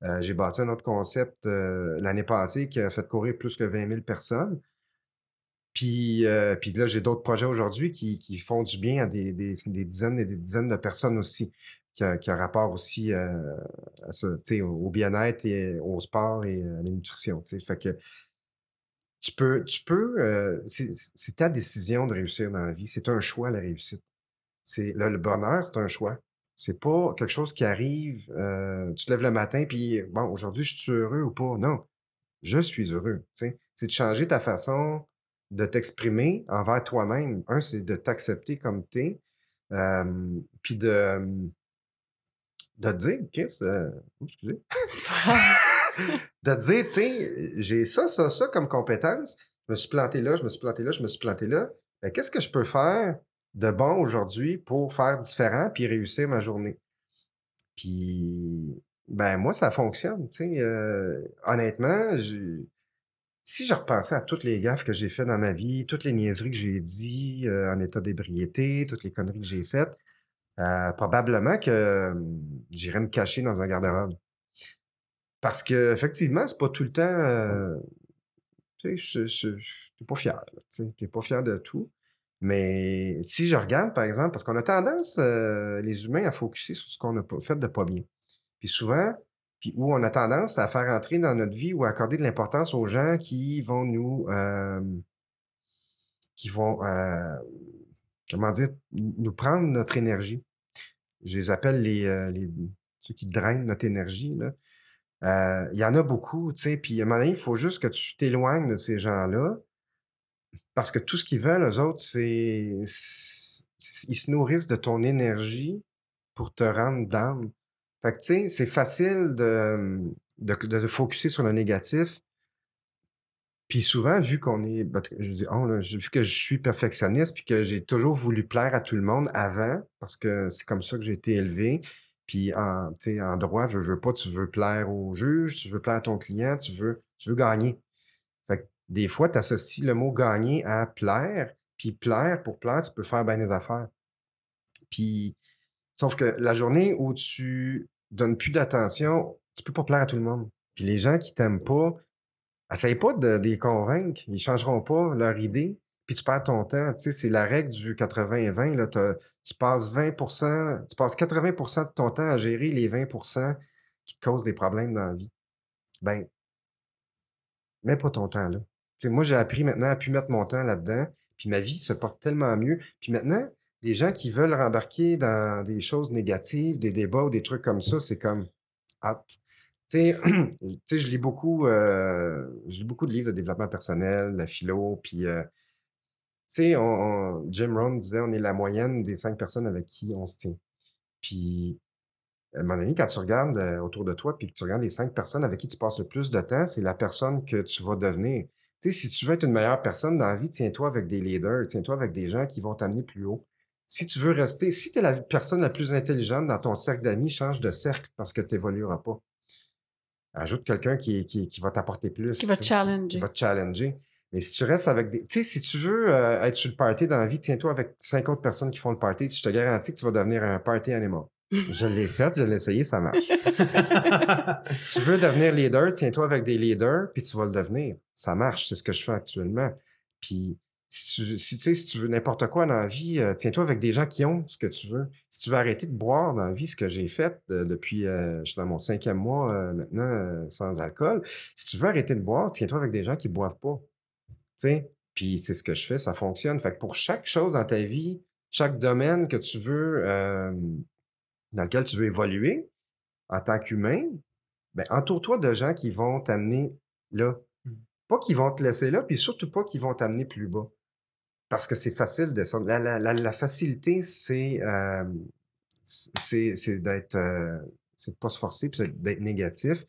Euh, j'ai bâti un autre concept euh, l'année passée qui a fait courir plus que 20 000 personnes. Puis, puis là, j'ai d'autres projets aujourd'hui qui, qui font du bien à des, des dizaines et des dizaines de personnes aussi, qui a, rapport aussi euh, au, bien-être et au sport et à la nutrition. Fait que tu peux, tu peux, euh, c'est ta décision de réussir dans la vie. C'est un choix, la réussite. C'est le, bonheur, c'est un choix. C'est pas quelque chose qui arrive. euh, tu te lèves le matin puis bon, aujourd'hui, je suis heureux ou pas. Non, je suis heureux. C'est de changer ta façon de t'exprimer envers toi-même. Un, c'est de t'accepter comme t'es, euh, puis de de te dire, qu'est-ce, euh, oups, excusez, (laughs) (laughs) de te dire, tu sais, j'ai ça, ça, ça comme compétence. Je me suis planté là, je me suis planté là, je me suis planté là. Ben, qu'est-ce que je peux faire de bon aujourd'hui pour faire différent puis réussir ma journée? Puis, ben, moi, ça fonctionne, tu sais. euh, honnêtement, j'ai- si je repensais à toutes les gaffes que j'ai fait dans ma vie, toutes les niaiseries que j'ai dit euh, en état d'ébriété, toutes les conneries que j'ai faites, euh, probablement que euh, j'irais me cacher dans un garde-robe. Parce que effectivement, c'est pas tout le temps. euh, tu sais, t'es pas fier. t'es pas fier de tout. Mais si je regarde, par exemple, parce qu'on a tendance, euh, les humains, à focuser sur ce qu'on a fait de pas bien. Puis souvent, puis où on a tendance à faire entrer dans notre vie ou à accorder de l'importance aux gens qui vont nous, qui vont, comment dire, nous prendre notre énergie. Je les appelle les, euh, les, ceux qui drainent notre énergie. Euh, il y en a beaucoup, tu sais, puis à un moment donné, il faut juste que tu t'éloignes de ces gens-là, parce que tout ce qu'ils veulent, eux autres, c'est... Ils se nourrissent de ton énergie pour te rendre down. Fait tu sais, c'est facile de, de, de, focuser sur le négatif. Puis souvent, vu qu'on est, ben, je dis, oh, là, vu que je suis perfectionniste, puis que j'ai toujours voulu plaire à tout le monde avant, parce que c'est comme ça que j'ai été élevé. Puis en, en droit, veux, veux pas, tu veux plaire au juge, tu veux plaire à ton client, tu veux, tu veux gagner. Fait que des fois, tu associes le mot gagner à plaire, puis plaire, pour plaire, tu peux faire bien des affaires. Puis Sauf que la journée où tu donnes plus d'attention, tu peux pas plaire à tout le monde. Puis les gens qui t'aiment pas, essaye pas de, les convaincre. Ils changeront pas leur idée. Puis tu perds ton temps. Tu sais, c'est la règle du 80 et 20. Là, tu passes 20% tu passes 80% de ton temps à gérer les 20% qui te causent des problèmes dans la vie. Ben, mets pas ton temps là. Tu sais, moi, j'ai appris maintenant à plus mettre mon temps là-dedans. Puis ma vie se porte tellement mieux. Puis maintenant, les gens qui veulent rembarquer dans des choses négatives, des débats ou des trucs comme ça, c'est comme hâte. (clears throat) Tu sais, je lis beaucoup, euh, je lis beaucoup de livres de développement personnel, la philo, puis euh, tu sais, Jim Rohn disait on est la moyenne des cinq personnes avec qui on se tient. Puis à un moment donné, quand tu regardes euh, autour de toi, puis que tu regardes les cinq personnes avec qui tu passes le plus de temps, c'est la personne que tu vas devenir. Tu sais, si tu veux être une meilleure personne dans la vie, tiens-toi avec des leaders, tiens-toi avec des gens qui vont t'amener plus haut si tu veux rester, si tu es la personne la plus intelligente dans ton cercle d'amis, change de cercle parce que tu n'évolueras pas. Ajoute quelqu'un qui, qui, qui, va t'apporter plus.
Qui va te challenger. Qui
va te challenger. Mais si tu restes avec des. Tu sais, si tu veux euh, être sur le party dans la vie, tiens-toi avec cinq autres personnes qui font le party. Je te garantis que tu vas devenir un party animal. je l'ai (laughs) fait, je l'ai essayé, ça marche. (laughs) si tu veux devenir leader, tiens-toi avec des leaders, puis tu vas le devenir. Ça marche, c'est ce que je fais actuellement. Puis si tu, si, si tu veux n'importe quoi dans la vie, euh, tiens-toi avec des gens qui ont ce que tu veux. Si tu veux arrêter de boire dans la vie, ce que j'ai fait euh, depuis, euh, je suis dans mon cinquième mois maintenant sans alcool, si tu veux arrêter de boire, tiens-toi avec des gens qui boivent pas. Puis c'est ce que je fais, ça fonctionne. Fait que pour chaque chose dans ta vie, chaque domaine que tu veux, dans lequel tu veux évoluer en tant qu'humain, ben, entoure-toi de gens qui vont t'amener là. Mmh. Pas qui vont te laisser là, puis surtout pas qui vont t'amener plus bas parce que c'est facile de descendre. La, la, la, facilité, c'est euh, c'est d'être euh, c'est de pas se forcer puis d'être négatif.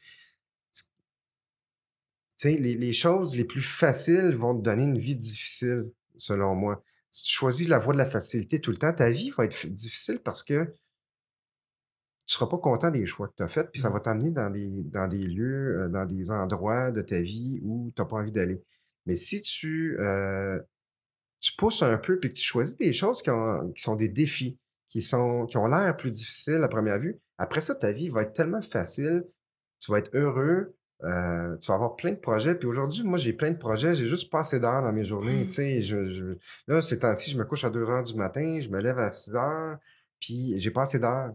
Tu sais, les, les, choses les plus faciles vont te donner une vie difficile, selon moi. Si tu choisis la voie de la facilité tout le temps, ta vie va être difficile parce que tu seras pas content des choix que tu as faits, puis ça mmh. va t'amener dans des, dans des lieux, euh, dans des endroits de ta vie où tu n'as pas envie d'aller. Mais si tu euh, tu pousses un peu puis que tu choisis des choses qui, sont des défis, qui, sont, qui ont l'air plus difficiles à première vue, après ça, ta vie va être tellement facile, tu vas être heureux, euh, tu vas avoir plein de projets. Puis aujourd'hui, moi, j'ai plein de projets, j'ai juste pas assez d'heures dans mes journées. tu sais, je, là, ces temps-ci, je me couche à 2 heures du matin, je me lève à 6 heures, puis j'ai pas assez d'heures.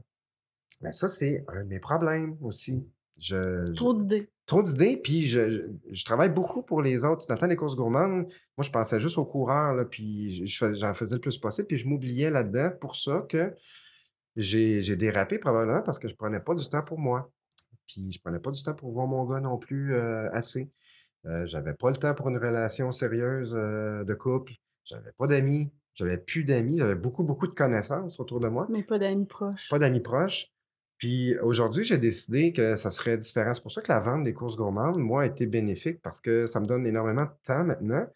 Mais ça, c'est un de mes problèmes aussi. Je,
Trop d'idées
trop d'idées, puis je, je, travaille beaucoup pour les autres. Dans le temps des courses gourmandes, moi, je pensais juste aux coureurs, là, puis j'en faisais le plus possible, puis je m'oubliais là-dedans pour ça que j'ai dérapé probablement parce que je prenais pas du temps pour moi. Puis je prenais pas du temps pour voir mon gars non plus euh, assez. Euh, j'avais pas le temps pour une relation sérieuse euh, de couple. J'avais pas d'amis. J'avais plus d'amis. J'avais beaucoup, beaucoup de connaissances autour de moi.
Mais pas d'amis proches.
Pas d'amis proches. Puis aujourd'hui, j'ai décidé que ça serait différent. C'est pour ça que la vente des courses gourmandes, moi, a été bénéfique parce que ça me donne énormément de temps maintenant.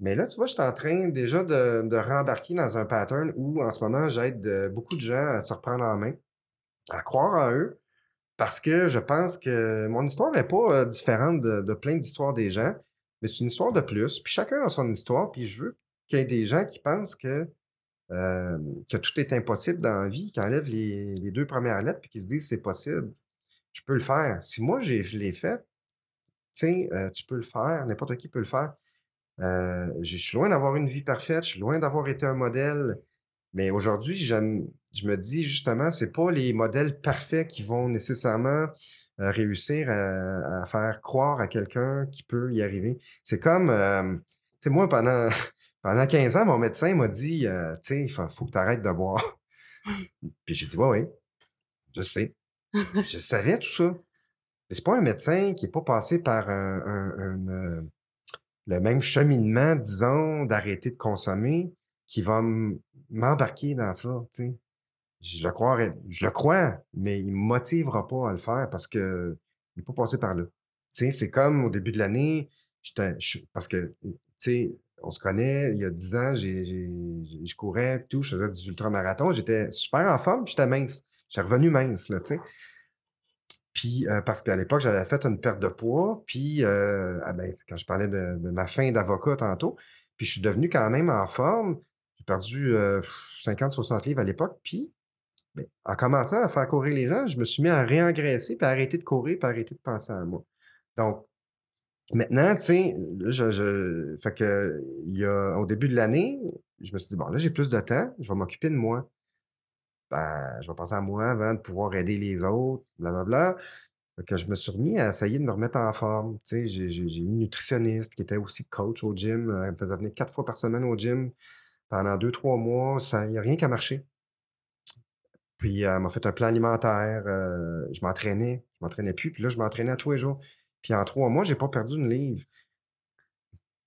Mais là, tu vois, je suis en train déjà de, rembarquer dans un pattern où, en ce moment, j'aide euh, beaucoup de gens à se reprendre en main, à croire en eux, parce que je pense que mon histoire n'est pas euh, différente de plein d'histoires des gens, mais c'est une histoire de plus. Puis chacun a son histoire, puis je veux qu'il y ait des gens qui pensent que euh, que tout est impossible dans la vie, qui enlèvent les, deux premières lettres puis qui se disent c'est possible, je peux le faire. Si moi j'ai l'ai fait, euh, tu peux le faire, n'importe qui peut le faire. Euh, je suis loin d'avoir une vie parfaite, je suis loin d'avoir été un modèle, mais aujourd'hui, je me dis justement, c'est pas les modèles parfaits qui vont nécessairement réussir à, faire croire à quelqu'un qui peut y arriver. C'est comme, c'est moi pendant pendant 15 ans, mon médecin m'a dit, euh, tu sais, il faut, que tu arrêtes de boire. (laughs) Puis j'ai dit, ouais, oui, je sais. je savais tout ça. Mais c'est pas un médecin qui est pas passé par un, un- un, euh, le même cheminement, disons, d'arrêter de consommer, qui va m'embarquer dans ça, tu sais. Je le croirais, je le crois, mais il me motivera pas à le faire parce que il est pas passé par là. C'est comme au début de l'année, parce que, tu sais, on se connaît, il y a 10 ans, je courais, tout, je faisais du ultramarathon, j'étais super en forme, puis j'étais mince. J'étais revenu mince, là, tu sais. Puis, euh, parce qu'à l'époque, j'avais fait une perte de poids, puis, euh, ah ben, quand je parlais de, ma fin d'avocat tantôt, puis je suis devenu quand même en forme. J'ai perdu 50-60 livres à l'époque, puis ben, en commençant à faire courir les gens, je me suis mis à réengraisser, puis à arrêter de courir, puis à arrêter de penser à moi. Donc, maintenant, tu sais, je, fait que, il y a, au début de l'année, je me suis dit, bon, là, j'ai plus de temps, je vais m'occuper de moi. Ben, je vais penser à moi avant de pouvoir aider les autres, blablabla. Que je me suis remis à essayer de me remettre en forme. Tu sais, j'ai une nutritionniste qui était aussi coach au gym. euh, Elle me faisait venir quatre fois par semaine au gym pendant deux, trois mois. Il n'y a rien qu'à marcher. Puis elle m'a fait un plan alimentaire. euh, je m'entraînais. Je m'entraînais plus. Puis là, je m'entraînais à tous les jours. Puis en trois mois, j'ai pas perdu une livre.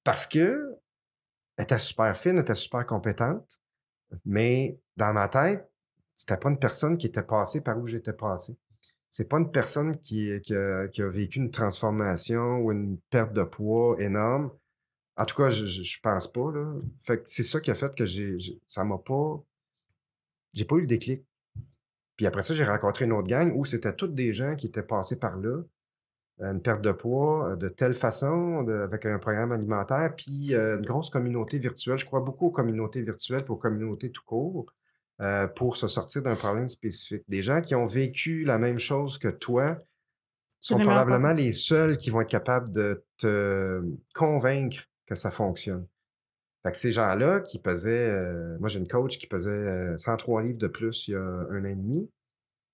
Parce que elle était super fine, elle était super compétente. Mais dans ma tête, c'était pas une personne qui était passée par où j'étais passé. C'est pas une personne qui, qui, a, vécu une transformation ou une perte de poids énorme. En tout cas, je, je, pense pas. Là. Fait c'est ça qui a fait que j'ai- ça m'a pas. J'ai pas eu le déclic. Puis après ça, j'ai rencontré une autre gang où c'était toutes des gens qui étaient passés par là. Une perte de poids euh, de telle façon, de- avec un programme alimentaire, puis euh, une grosse communauté virtuelle. Je crois beaucoup aux communautés virtuelles et aux communautés tout court euh, pour se sortir d'un problème spécifique. Des gens qui ont vécu la même chose que toi sont probablement les seuls qui vont être capables de te convaincre que ça fonctionne. Fait que ces gens-là qui pesaient, euh, moi j'ai une coach qui pesait euh, 103 livres de plus il y a un an et demi,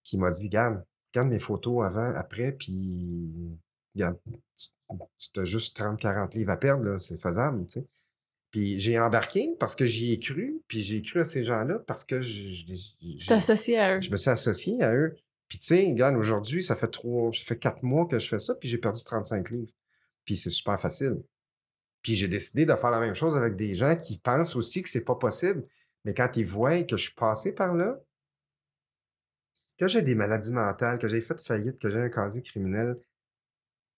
qui m'a dit, regarde, regarde mes photos avant, après, puis regarde, tu, tu as juste 30-40 livres à perdre, c'est faisable, tu sais. Puis j'ai embarqué parce que j'y ai cru, puis j'ai cru à ces gens-là parce que je, je-
Tu associé à eux.
je me suis associé à eux. Puis tu sais, regarde, aujourd'hui, ça fait trois, ça fait quatre mois que je fais ça, puis j'ai perdu 35 livres. Puis c'est super facile. Puis j'ai décidé de faire la même chose avec des gens qui pensent aussi que c'est pas possible. Mais quand ils voient que je suis passé par là, que j'ai des maladies mentales, que j'ai fait faillite, que j'ai un casier criminel,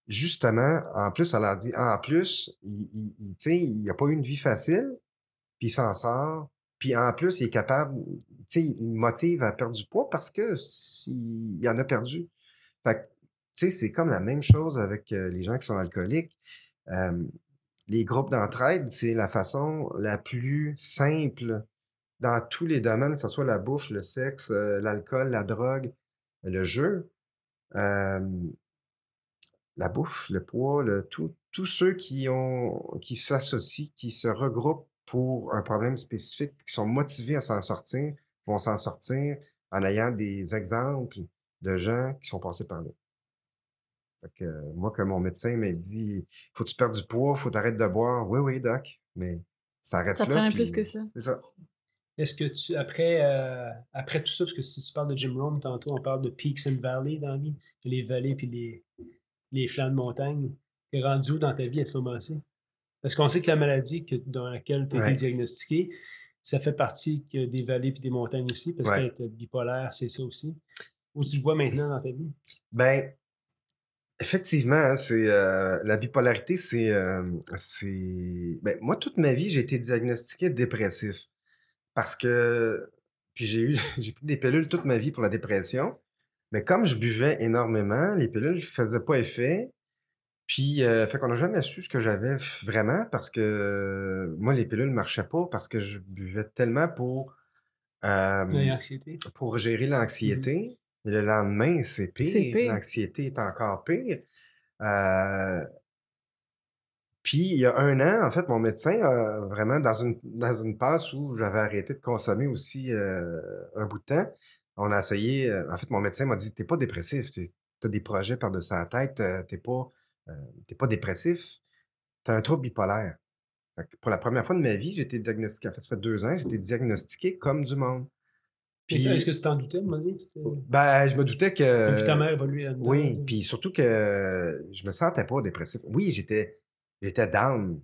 justement, en plus, ça leur dit, en plus, il, il, il- a pas eu une vie facile, puis il s'en sort, puis en plus, il est capable, il motive à perdre du poids parce que il en a perdu. Fait c'est comme la même chose avec euh, les gens qui sont alcooliques. Les groupes d'entraide, c'est la façon la plus simple dans tous les domaines, que ce soit la bouffe, le sexe, euh, l'alcool, la drogue, le jeu. Euh, la bouffe, le poids, le, tout, tous ceux qui ont qui s'associent, qui se regroupent pour un problème spécifique, qui sont motivés à s'en sortir, vont s'en sortir en ayant des exemples de gens qui sont passés par là. Fait que, euh, moi, quand mon médecin m'a dit Faut que tu perdes du poids, faut t'arrêter de boire. Oui, oui, doc, mais ça reste
Ça
là. puis
plus que ça.
C'est ça.
Est-ce que tu, après, euh, après tout ça, parce que si tu parles de Jim Rome, tantôt on parle de peaks and valleys dans la vie, les vallées puis les, les flancs de montagne. T'es rendu où dans ta vie à ce moment-ci? Parce qu'on sait que la maladie que, dans laquelle tu as été diagnostiqué, ça fait partie que des vallées puis des montagnes aussi, parce
Ouais.
qu'être bipolaire, c'est ça aussi. Où tu le vois maintenant dans ta vie?
Ben, effectivement, hein, c'est euh, la bipolarité, c'est, euh, c'est. Ben, moi, toute ma vie, j'ai été diagnostiqué dépressif parce que puis j'ai eu, (laughs) j'ai pris des pilules toute ma vie pour la dépression, mais comme je buvais énormément, les pilules ne faisaient pas effet. Puis, euh, fait qu'on n'a jamais su ce que j'avais vraiment parce que euh, moi, les pilules ne marchaient pas parce que je buvais tellement pour, euh,
L'anxiété?
pour gérer l'anxiété. Mais le lendemain, c'est
C'est
pire.
pire.
L'anxiété est encore pire. Puis, il y a un an, en fait, mon médecin, a vraiment, dans une, dans une passe où j'avais arrêté de consommer aussi euh, un bout de temps, on a essayé. euh, en fait, mon médecin m'a dit T'es pas dépressif, tu as des projets par-dessus la tête, euh, t'es pas, euh, pas dépressif, tu as un trouble bipolaire. Pour la première fois de ma vie, j'ai été diagnostiqué. En fait, ça fait deux ans, j'ai été diagnostiqué comme du monde.
Puis, est-ce que tu t'en doutais, moment donné? C'était-
Ben, je me doutais que.
Ta mère évoluait là-dedans.
Oui, puis surtout que je me sentais pas dépressif. Oui, j'étais j'étais down.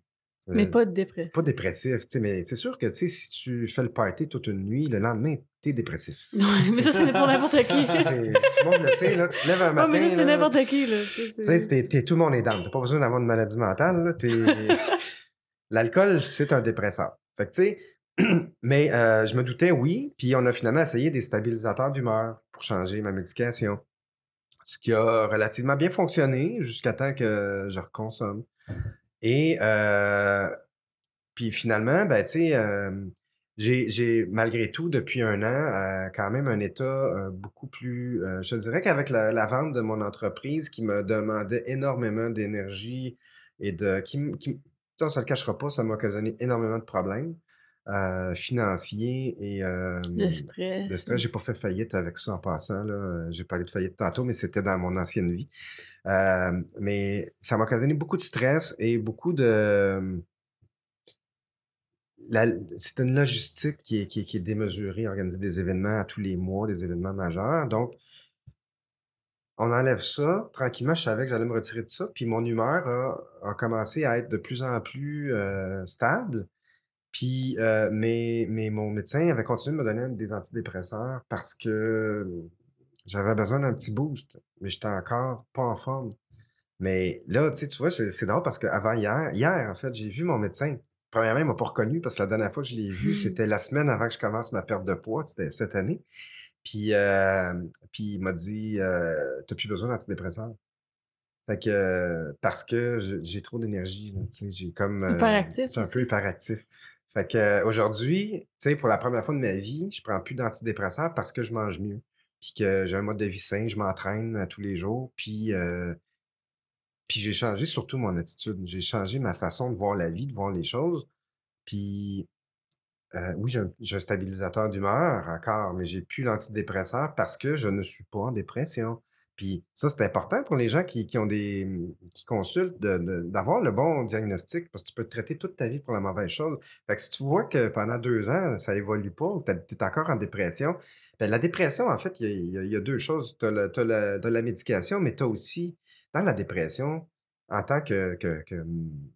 Mais
Euh,
pas de dépression.
pas dépressif, tu sais, mais c'est sûr que tu sais, si tu fais le party toute une nuit, le lendemain, t'es dépressif.
Ouais, (laughs) mais ça, c'est pour n'importe qui.
Tout le monde le sait, là. Tu te lèves un (laughs)
Ouais,
matin.
mais ça, c'est n'importe qui, là.
Tu sais, tout le monde est down. T'as pas besoin d'avoir une maladie mentale, là. T'es- (laughs) L'alcool, c'est un dépresseur. Fait que, tu sais, (clears throat) mais euh, je me doutais, oui. Puis on a finalement essayé des stabilisateurs d'humeur pour changer ma médication. Ce qui a relativement bien fonctionné jusqu'à temps que je reconsomme. Et puis finalement, ben, tu sais, j'ai, malgré tout, depuis un an, quand même un état beaucoup plus. je dirais qu'avec la, vente de mon entreprise qui me demandait énormément d'énergie et de. qui, qui, on se le cachera pas, ça m'a occasionné énormément de problèmes euh, financiers et. euh,
Le stress.
de stress. J'ai pas fait faillite avec ça en passant. Là. Euh, J'ai parlé de faillite tantôt, mais c'était dans mon ancienne vie. Euh, mais ça m'a occasionné beaucoup de stress et beaucoup de. La- C'est une logistique qui est, qui, est, qui est démesurée, organiser des événements à tous les mois, des événements majeurs. Donc, on enlève ça. Tranquillement, je savais que j'allais me retirer de ça. Puis mon humeur a, a commencé à être de plus en plus stable. Puis, euh, mais, mais mon médecin avait continué de me donner des antidépresseurs parce que j'avais besoin d'un petit boost, mais j'étais encore pas en forme. Mais là, tu sais, tu vois, c'est drôle parce qu'avant hier, hier, en fait, j'ai vu mon médecin. Premièrement, il m'a pas reconnu parce que la dernière fois que je l'ai vu, (laughs) c'était la semaine avant que je commence ma perte de poids, c'était cette année. Puis, euh, puis il m'a dit, euh, t'as plus besoin d'antidépresseurs. Fait que, euh, parce que j'ai trop d'énergie, tu sais, j'ai comme...
Hyperactif
je suis un peu hyperactif. Fait que, euh, aujourd'hui, tu sais, pour la première fois de ma vie, je prends plus d'antidépresseurs parce que je mange mieux. Puis que j'ai un mode de vie sain, je m'entraîne à tous les jours. Puis, euh, puis j'ai changé surtout mon attitude. J'ai changé ma façon de voir la vie, de voir les choses. Puis, euh, oui, j'ai un, j'ai un stabilisateur d'humeur encore, mais j'ai plus l'antidépresseur parce que je ne suis pas en dépression. Puis ça, c'est important pour les gens qui, qui ont des qui consultent d'avoir le bon diagnostic parce que tu peux te traiter toute ta vie pour la mauvaise chose. Fait que si tu vois que pendant deux ans, ça évolue pas, tu es encore en dépression, ben, la dépression, en fait, il y a, deux choses. Tu as, la médication, mais tu as aussi, dans la dépression, en tant que, que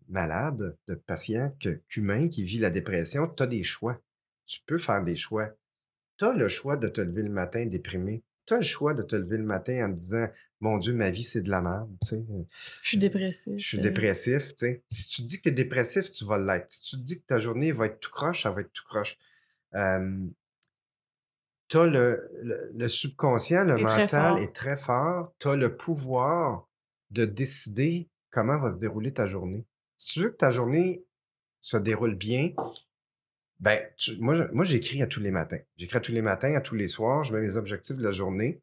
malade, de patient, qu'humain qui vit la dépression, tu as des choix. Tu peux faire des choix. Tu as le choix de te lever le matin déprimé. Tu as le choix de te lever le matin en te disant Mon Dieu, ma vie, c'est de la merde. sais.
Je suis dépressif.
Je suis
euh,
dépressif. Si tu te dis que tu es dépressif, tu vas l'être. Si tu te dis que ta journée va être tout croche, ça va être tout croche. Euh, tu as le, le- le subconscient, le
Est
mental est très fort. Tu as le pouvoir de décider comment va se dérouler ta journée. Si tu veux que ta journée se déroule bien, ben, tu- moi, moi j'écris à tous les matins. J'écris à tous les matins, à tous les soirs. Je mets mes objectifs de la journée.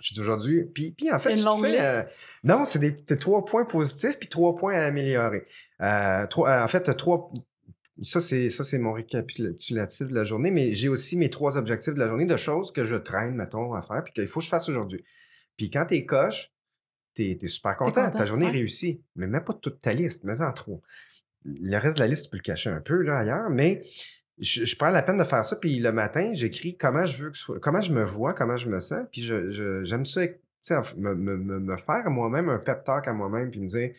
Je dis aujourd'hui. Puis, puis en fait,
Une longue
fais,
liste?
euh, non, c'est des trois points positifs puis trois points à améliorer. Euh, trois, euh, en fait, trois. Ça, c'est ça, c'est mon récapitulatif de la journée, mais j'ai aussi mes trois objectifs de la journée de choses que je traîne, mettons, à faire, puis qu'il faut que je fasse aujourd'hui. Puis quand t'es coche, t'es es super content.
content,
Ta journée
ouais.
réussit. Mais mets pas toute ta liste, mets en trois. Le reste de la liste, tu peux le cacher un peu là ailleurs, mais je, je prends la peine de faire ça. Puis le matin, j'écris comment je veux que ce soit, comment je me vois, comment je me sens. Puis je, je- j'aime ça, me, me, me, faire moi-même un pep talk à moi-même, puis me dire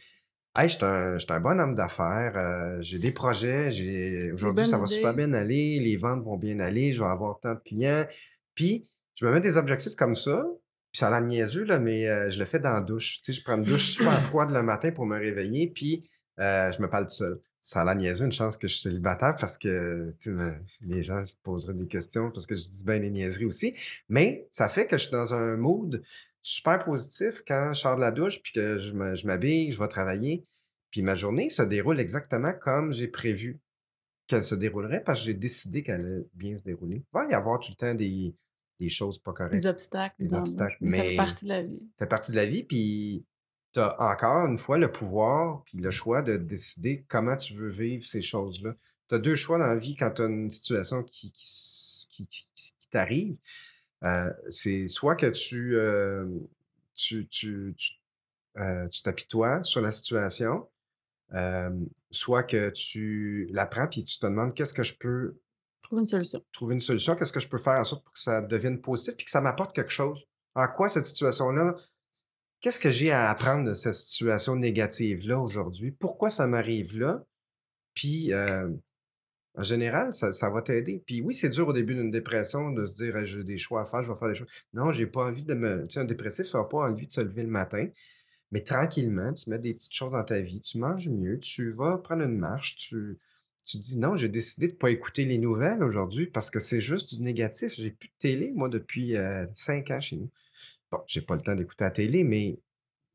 Hey, je suis un, je un bon homme d'affaires, euh, j'ai des projets, j'ai aujourd'hui ça va super bien aller, les ventes vont bien aller, je vais avoir tant de clients. Puis je me mets des objectifs comme ça, puis ça a l'air niaiseux, là, mais euh, je le fais dans la douche. Tu sais, je prends une douche super (laughs) froide le matin pour me réveiller, puis euh, je me parle tout seul. Ça a l'air niaiseux, une chance que je suis célibataire parce que tu sais, me- les gens se poseraient des questions parce que je dis bien des niaiseries aussi. Mais ça fait que je suis dans un mood super positif quand je sors de la douche puis que je m'habille, je vais travailler. Puis ma journée se déroule exactement comme j'ai prévu qu'elle se déroulerait parce que j'ai décidé qu'elle allait bien se dérouler. Il va y avoir tout le temps des, des choses pas correctes.
Des obstacles,
Des obstacles,
Mais, ça fait partie de la vie.
Ça fait partie de la vie, puis tu as encore une fois le pouvoir puis le choix de décider comment tu veux vivre ces choses-là. Tu as deux choix dans la vie quand tu as une situation qui, qui, qui- t'arrive. Euh, c'est soit que tu, euh, tu, tu, tu, euh, tu t'apitoies sur la situation, soit que tu la prends puis tu te demandes qu'est-ce que je peux
Trouve une solution.
trouver une solution. Qu'est-ce que je peux faire en sorte pour que ça devienne positif puis que ça m'apporte quelque chose? En quoi cette situation-là? Qu'est-ce que j'ai à apprendre de cette situation négative-là aujourd'hui? Pourquoi ça m'arrive là? Puis, euh, en général, ça, va t'aider. Puis oui, c'est dur au début d'une dépression de se dire «Ah, j'ai des choix à faire, je vais faire des choses. Non, j'ai pas envie de me. Tu sais, un dépressif n'a pas envie de se lever le matin. Mais tranquillement, tu mets des petites choses dans ta vie, tu manges mieux, tu vas prendre une marche, tu, tu dis non, j'ai décidé de pas écouter les nouvelles aujourd'hui parce que c'est juste du négatif. J'ai plus de télé, moi, depuis euh, cinq ans chez nous. Bon, j'ai pas le temps d'écouter la télé, mais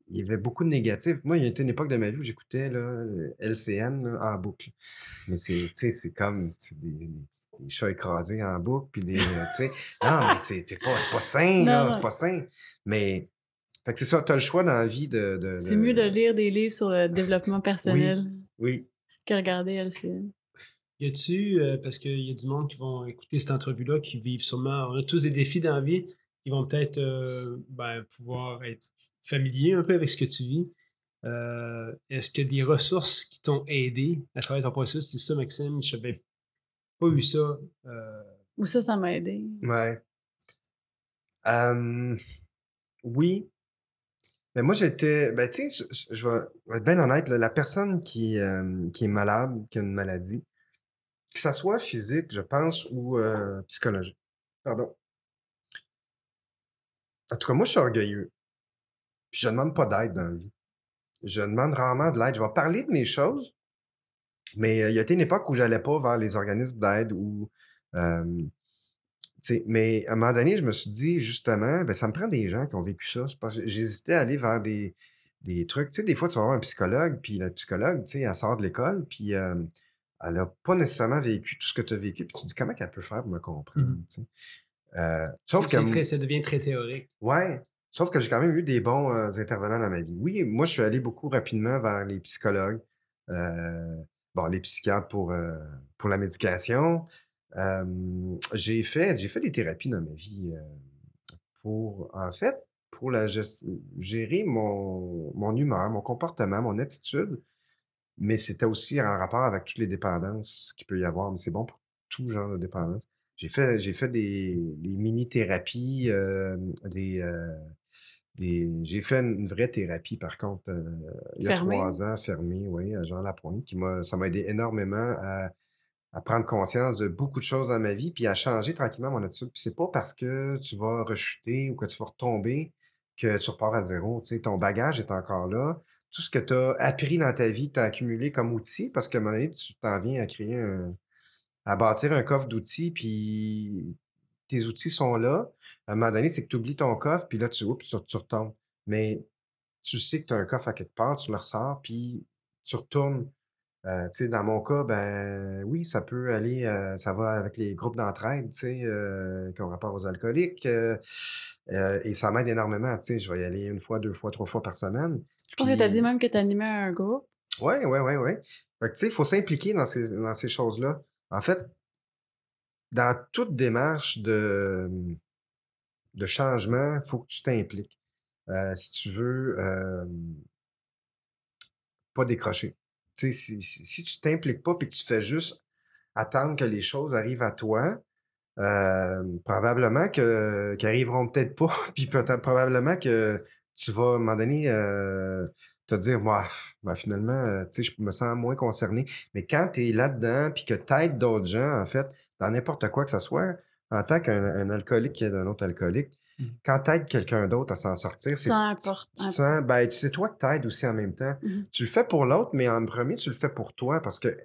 il y avait beaucoup de négatifs. Moi, il y a été une époque de ma vie où j'écoutais LCN là, en boucle. Mais c'est, tu sais, c'est comme des, des chats écrasés en boucle, puis des, euh, tu sais, non, mais c'est, c'est pas, c'est pas sain, là, c'est pas sain. Mais, fait que c'est ça, t'as le choix dans la vie de... de-
C'est
de-
mieux de lire des livres sur le développement personnel
Oui,
que regarder LCN.
Y a-tu, euh, parce qu'il y a du monde qui vont écouter cette entrevue-là, qui vivent sûrement, on a tous des défis dans la vie, qui vont peut-être euh, ben, pouvoir être familiers un peu avec ce que tu vis. Euh, Est-ce qu'il y a des ressources qui t'ont aidé à travers ton processus? C'est ça, Maxime, je n'avais pas eu ça. euh,
Ou ça, ça m'a aidé.
Ouais. Oui. Mais moi, j'étais. Ben, tu sais, je, je vais être bien honnête, là, la personne qui, euh, qui est malade, qui a une maladie, que ça soit physique, je pense, ou euh, psychologique. Pardon. En tout cas, moi, je suis orgueilleux. Puis je demande pas d'aide dans la vie. Je demande rarement de l'aide. Je vais parler de mes choses, mais euh, il y a été une époque où j'allais pas vers les organismes d'aide ou. euh, mais à un moment donné, je me suis dit, justement, ben, ça me prend des gens qui ont vécu ça. C'est parce que j'hésitais à aller vers des, des trucs. Tu sais, des fois, tu vas voir un psychologue, puis la psychologue, tu sais, elle sort de l'école, puis euh, elle n'a pas nécessairement vécu tout ce que tu as vécu, puis tu te dis, comment qu'elle peut faire pour me comprendre, sais? Euh, sauf que...
très- ça devient très théorique.
Ouais. Sauf que j'ai quand même eu des bons euh, intervenants dans ma vie. Oui, moi, je suis allé beaucoup rapidement vers les psychologues, euh, bon, les psychiatres pour, euh, pour la médication. J'ai fait, fait des thérapies dans ma vie pour, en fait, pour la gérer mon, mon humeur, mon comportement, mon attitude. Mais c'était aussi en rapport avec toutes les dépendances qu'il peut y avoir. Mais c'est bon pour tout genre de dépendance. J'ai fait, j'ai fait des, des mini-thérapies, euh, des, euh, des, j'ai fait une vraie thérapie, par contre, euh, il y a trois ans, fermée, oui, à Jean Lapointe, qui m'a, ça m'a aidé énormément à, à prendre conscience de beaucoup de choses dans ma vie, puis à changer tranquillement mon attitude. Puis c'est pas parce que tu vas rechuter ou que tu vas retomber que tu repars à zéro. Tu sais, ton bagage est encore là. Tout ce que tu as appris dans ta vie, tu as accumulé comme outil, parce qu'à un moment donné, tu t'en viens à créer un, à bâtir un coffre d'outils, puis tes outils sont là. À un moment donné, c'est que tu oublies ton coffre, puis là, tu, oups, tu, tu retombes. Mais tu sais que tu as un coffre à quelque part, tu le ressors, puis tu retournes. Euh, tu sais, dans mon cas, ben oui, ça peut aller, euh, ça va avec les groupes d'entraide, tu sais, euh, qui ont rapport aux alcooliques. et ça m'aide énormément, tu sais. Je vais y aller une fois, deux fois, trois fois par semaine.
Je pense que tu as dit même que tu animais un groupe.
Oui, oui, oui, oui. Tu sais, il faut s'impliquer dans ces, dans ces choses-là. En fait, dans toute démarche de, changement, il faut que tu t'impliques. Euh, si tu veux euh, pas décrocher. Si, si, tu t'impliques pas et que tu fais juste attendre que les choses arrivent à toi, euh, probablement que qu'ils arriveront peut-être pas, (laughs) puis probablement que tu vas à un moment donné te dire moi finalement euh, tu sais je me sens moins concerné mais quand tu es là-dedans puis que tu aides d'autres gens en fait dans n'importe quoi que ce soit en tant qu'un un alcoolique qui aide un autre alcoolique
Mhm.
quand tu aides quelqu'un d'autre à s'en sortir c'est
sens
tu- sens ben tu sais toi que t'aides aussi en même temps
Mhm.
tu le fais pour l'autre mais en premier tu le fais pour toi parce que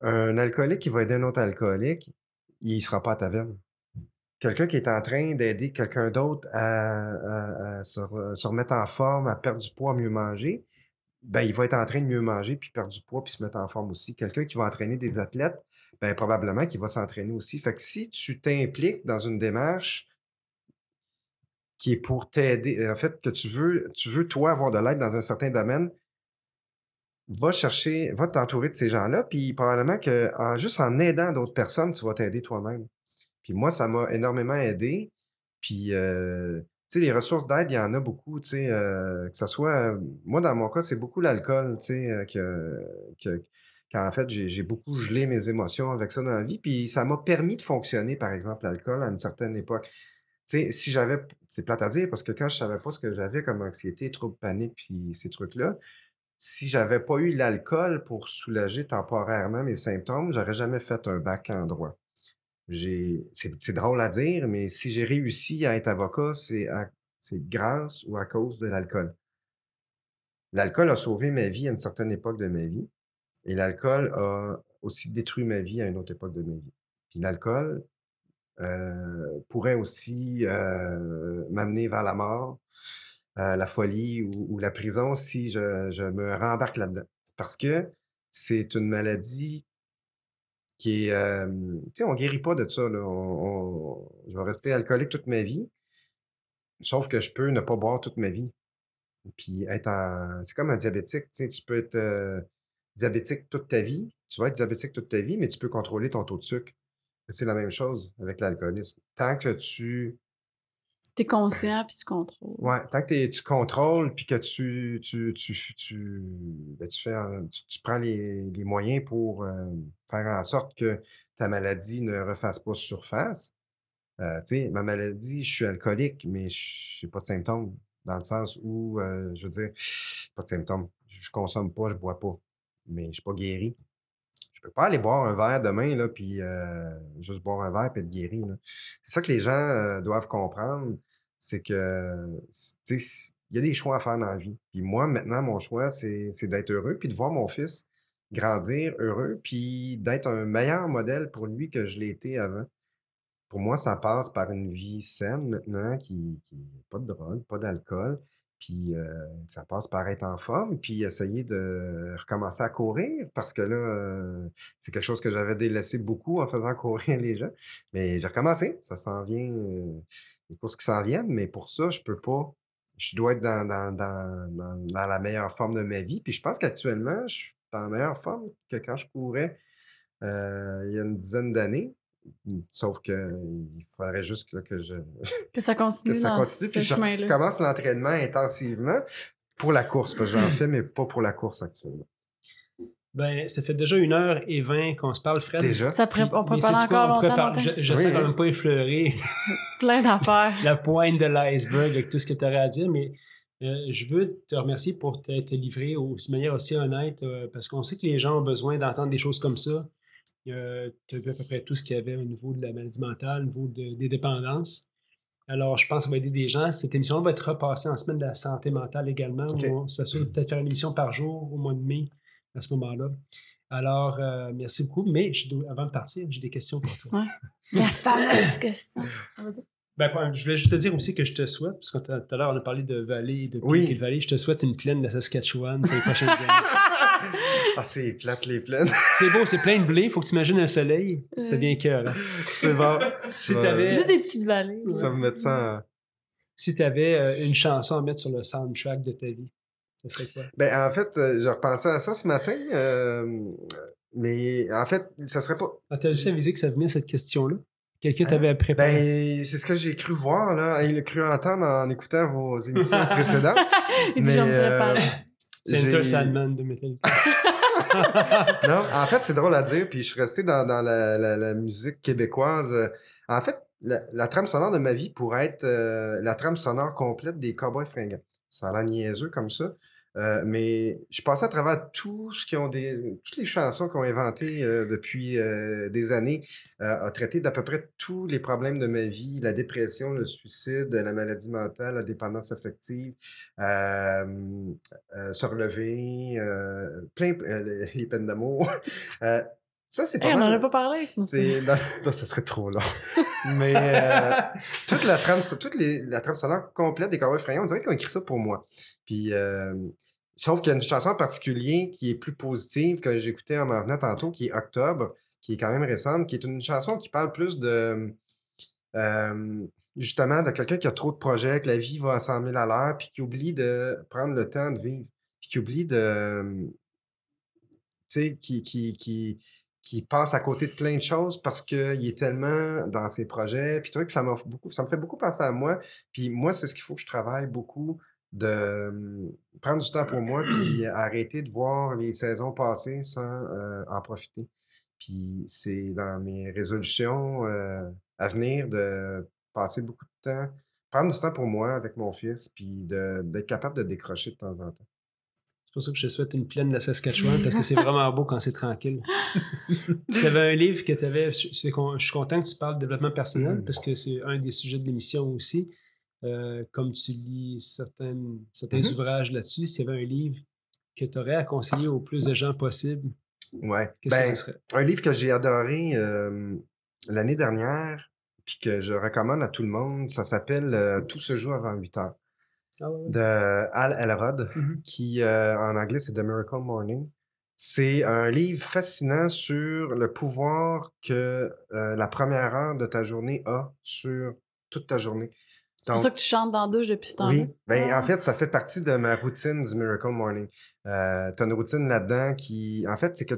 un alcoolique qui va aider un autre alcoolique il sera pas à ta veine quelqu'un qui est en train d'aider quelqu'un d'autre à, se, re- se remettre en forme, à perdre du poids, à mieux manger, ben, il va être en train de mieux manger, puis perdre du poids, puis se mettre en forme aussi. Quelqu'un qui va entraîner des athlètes, ben, probablement qu'il va s'entraîner aussi. Fait que si tu t'impliques dans une démarche qui est pour t'aider, en fait, que tu veux, toi, avoir de l'aide dans un certain domaine, va chercher, va t'entourer de ces gens-là, puis probablement que juste en aidant d'autres personnes, tu vas t'aider toi-même. Puis moi, ça m'a énormément aidé. Puis, euh, tu sais, les ressources d'aide, il y en a beaucoup, tu sais, euh, que ce soit... euh, moi, dans mon cas, c'est beaucoup l'alcool, tu sais, que, que, Quand en fait, j'ai j'ai beaucoup gelé mes émotions avec ça dans la vie. Puis ça m'a permis de fonctionner, par exemple, l'alcool à une certaine époque. Tu sais, si j'avais, c'est plate à dire parce que quand je savais pas ce que j'avais comme anxiété, trouble panique, puis ces trucs-là, si j'avais pas eu l'alcool pour soulager temporairement mes symptômes, j'aurais jamais fait un bac en droit. C'est drôle à dire, mais si j'ai réussi à être avocat, c'est grâce ou à cause de l'alcool. L'alcool a sauvé ma vie à une certaine époque de ma vie, et l'alcool a aussi détruit ma vie à une autre époque de ma vie. Puis l'alcool euh, pourrait aussi euh, m'amener vers la mort, euh, la folie ou, ou la prison si je, je me rembarque là-dedans. Parce que c'est une maladie qui est... tu sais, on guérit pas de ça. Là. On- je vais rester alcoolique toute ma vie, sauf que je peux ne pas boire toute ma vie. Puis être en... C'est comme un diabétique. Tu sais, tu peux être diabétique toute ta vie, tu vas être diabétique toute ta vie, mais tu peux contrôler ton taux de sucre. C'est la même chose avec l'alcoolisme. Tant que tu
T'es conscient puis tu contrôles.
Ouais, tant que tu contrôles puis que tu, tu, tu, tu, ben, tu fais, tu, tu prends les, les moyens pour euh, faire en sorte que ta maladie ne refasse pas surface. Euh, tu sais, ma maladie, je suis alcoolique, mais je n'ai pas de symptômes. Dans le sens où, euh, je veux dire, pas de symptômes. Je, je consomme pas, je bois pas. Mais je suis pas guéri. Peux pas aller boire un verre demain, là, puis euh, juste boire un verre puis être guéri. C'est ça que les gens euh, doivent comprendre, c'est que tu sais, il y a des choix à faire dans la vie. Puis moi, maintenant, mon choix, c'est c'est d'être heureux, puis de voir mon fils grandir heureux, puis d'être un meilleur modèle pour lui que je l'ai été avant. Pour moi, ça passe par une vie saine maintenant, qui, qui pas de drogue, pas d'alcool. Puis euh, ça passe par être en forme, puis essayer de recommencer à courir, parce que là, euh, c'est quelque chose que j'avais délaissé beaucoup en faisant (laughs) courir les gens. Mais j'ai recommencé, ça s'en vient, euh, les courses qui s'en viennent, mais pour ça, je peux pas. Je dois être dans, dans, dans, dans, la meilleure forme de ma vie. Puis je pense qu'actuellement, je suis la meilleure forme que quand je courais euh, il y a une dizaine d'années. Sauf que il faudrait juste que, que je (laughs)
Que ça
que
continue
ça
dans
continue.
ce
Puis je
chemin-là.
commence l'entraînement intensivement pour la course, parce que j'en fais, mais pas pour la course actuellement.
Ben, ça fait déjà une heure et vingt qu'on se parle, Fred.
Déjà?
Ça pré- on
quoi?
encore
On
longtemps.
Je, je sais
Oui,
quand
hein.
même pas effleurer (laughs)
Plein d'affaires. (laughs)
la pointe de l'iceberg avec tout ce que tu aurais à dire, mais euh, je veux te remercier pour t'être livré de manière aussi honnête, euh, parce qu'on sait que les gens ont besoin d'entendre des choses comme ça. Tu as vu à peu près tout ce qu'il y avait au niveau de la maladie mentale, au niveau de- des dépendances. Alors, je pense que ça va aider des gens. Cette émission va être repassée en semaine de la santé mentale également.
Ok.
où On s'assure de peut-être faire une émission par jour au mois de mai, à ce moment-là. Alors, euh, merci beaucoup. Mais je dois- avant de partir, j'ai des questions pour toi.
La fameuse question. Vas-y.
Ben, ouais, je voulais juste te dire aussi que je te souhaite, parce que tout à l'heure, on a parlé de vallée, de
Oui.
et de vallée. Je te souhaite une plaine de Saskatchewan pour les prochaines (laughs) années.
Ah, c'est plate les plaines. (laughs)
C'est beau, c'est plein de blé. Faut que tu imagines un soleil.
Ouais.
vient cœur.
c'est bon.
Si
Juste des petites vallées.
Je vais me mettre ça en-
si avais, euh, une chanson à mettre sur le soundtrack de ta vie, ce serait quoi?
Ben, en fait, euh, je repensais à ça ce matin, euh, mais en fait, ça serait pas.
Ah, T'as à viser que ça venait cette question-là? Quelqu'un t'avait préparé?
Ben, c'est ce que j'ai cru voir, là. Il a cru entendre en écoutant vos émissions précédentes. (laughs)
Il dit,
mais,
je
euh,
c'est Enter Sandman de Metallica. (laughs) (laughs)
non, en fait, c'est drôle à dire, puis je suis resté dans, dans la, la- la musique québécoise. Euh, En fait, la, la trame sonore de ma vie pourrait être euh, la trame sonore complète des Cowboys fringants. Ça a l'air niaiseux comme ça. Euh, mais je passais à travers tout ce qui ont des, toutes les chansons qu'on a inventées euh, depuis euh, des années, a traité d'à peu près tous les problèmes de ma vie, la dépression, le suicide, la maladie mentale, la dépendance affective, se relever, plein, les peines d'amour. (laughs) Ça, c'est pas
Hey, on n'en a pas parlé.
C'est, non, non, ça serait trop long. Mais euh, (laughs) toute la trame, toute les, la trame sonore complète des Cowboys Fringants, on dirait qu'ils ont écrit ça pour moi. Puis, euh, sauf qu'il y a une chanson en particulier qui est plus positive que j'écoutais en m'en venant tantôt, qui est Octobre, qui est quand même récente, qui est une chanson qui parle plus de justement de quelqu'un qui a trop de projets, que la vie va à 100 000 à l'heure, puis qui oublie de prendre le temps de vivre, puis qui oublie de tu sais, qui, qui, qui, qui passe à côté de plein de choses parce qu'il est tellement dans ses projets. Puis trucs, ça beaucoup, ça me fait beaucoup penser à moi. Puis moi, c'est ce qu'il faut que je travaille beaucoup de prendre du temps pour moi, puis arrêter de voir les saisons passer sans euh, en profiter. Puis c'est dans mes résolutions euh, à venir de passer beaucoup de temps, prendre du temps pour moi avec mon fils, puis de- d'être capable de décrocher de temps en temps.
C'est pour ça que je te souhaite une plaine de la Saskatchewan, parce que c'est (laughs) vraiment beau quand c'est tranquille. Puis, y avait un livre que tu avais, je je suis content que tu parles de développement personnel,
Mm.
parce que c'est un des sujets de l'émission aussi. Euh, comme tu lis certaines, certains
Mhm.
ouvrages là-dessus, s'il y avait un livre que tu aurais à conseiller au plus de gens possible,
Ouais.
qu'est-ce
Ben,
que ce serait?
un livre que j'ai adoré euh, l'année dernière, puis que je recommande à tout le monde, ça s'appelle euh, Tout se joue avant 8 heures
Ah ouais,
de Al Elrod,
Mhm.
qui euh, en anglais c'est The Miracle Morning. C'est un livre fascinant sur le pouvoir que la première heure de ta journée a sur toute ta journée.
C'est pour ça que tu chantes dans la douche depuis ce temps-là.
oui, ben,
Ah.
en fait, ça fait partie de ma routine du Miracle Morning. Euh, tu as une routine là-dedans qui, en fait, c'est que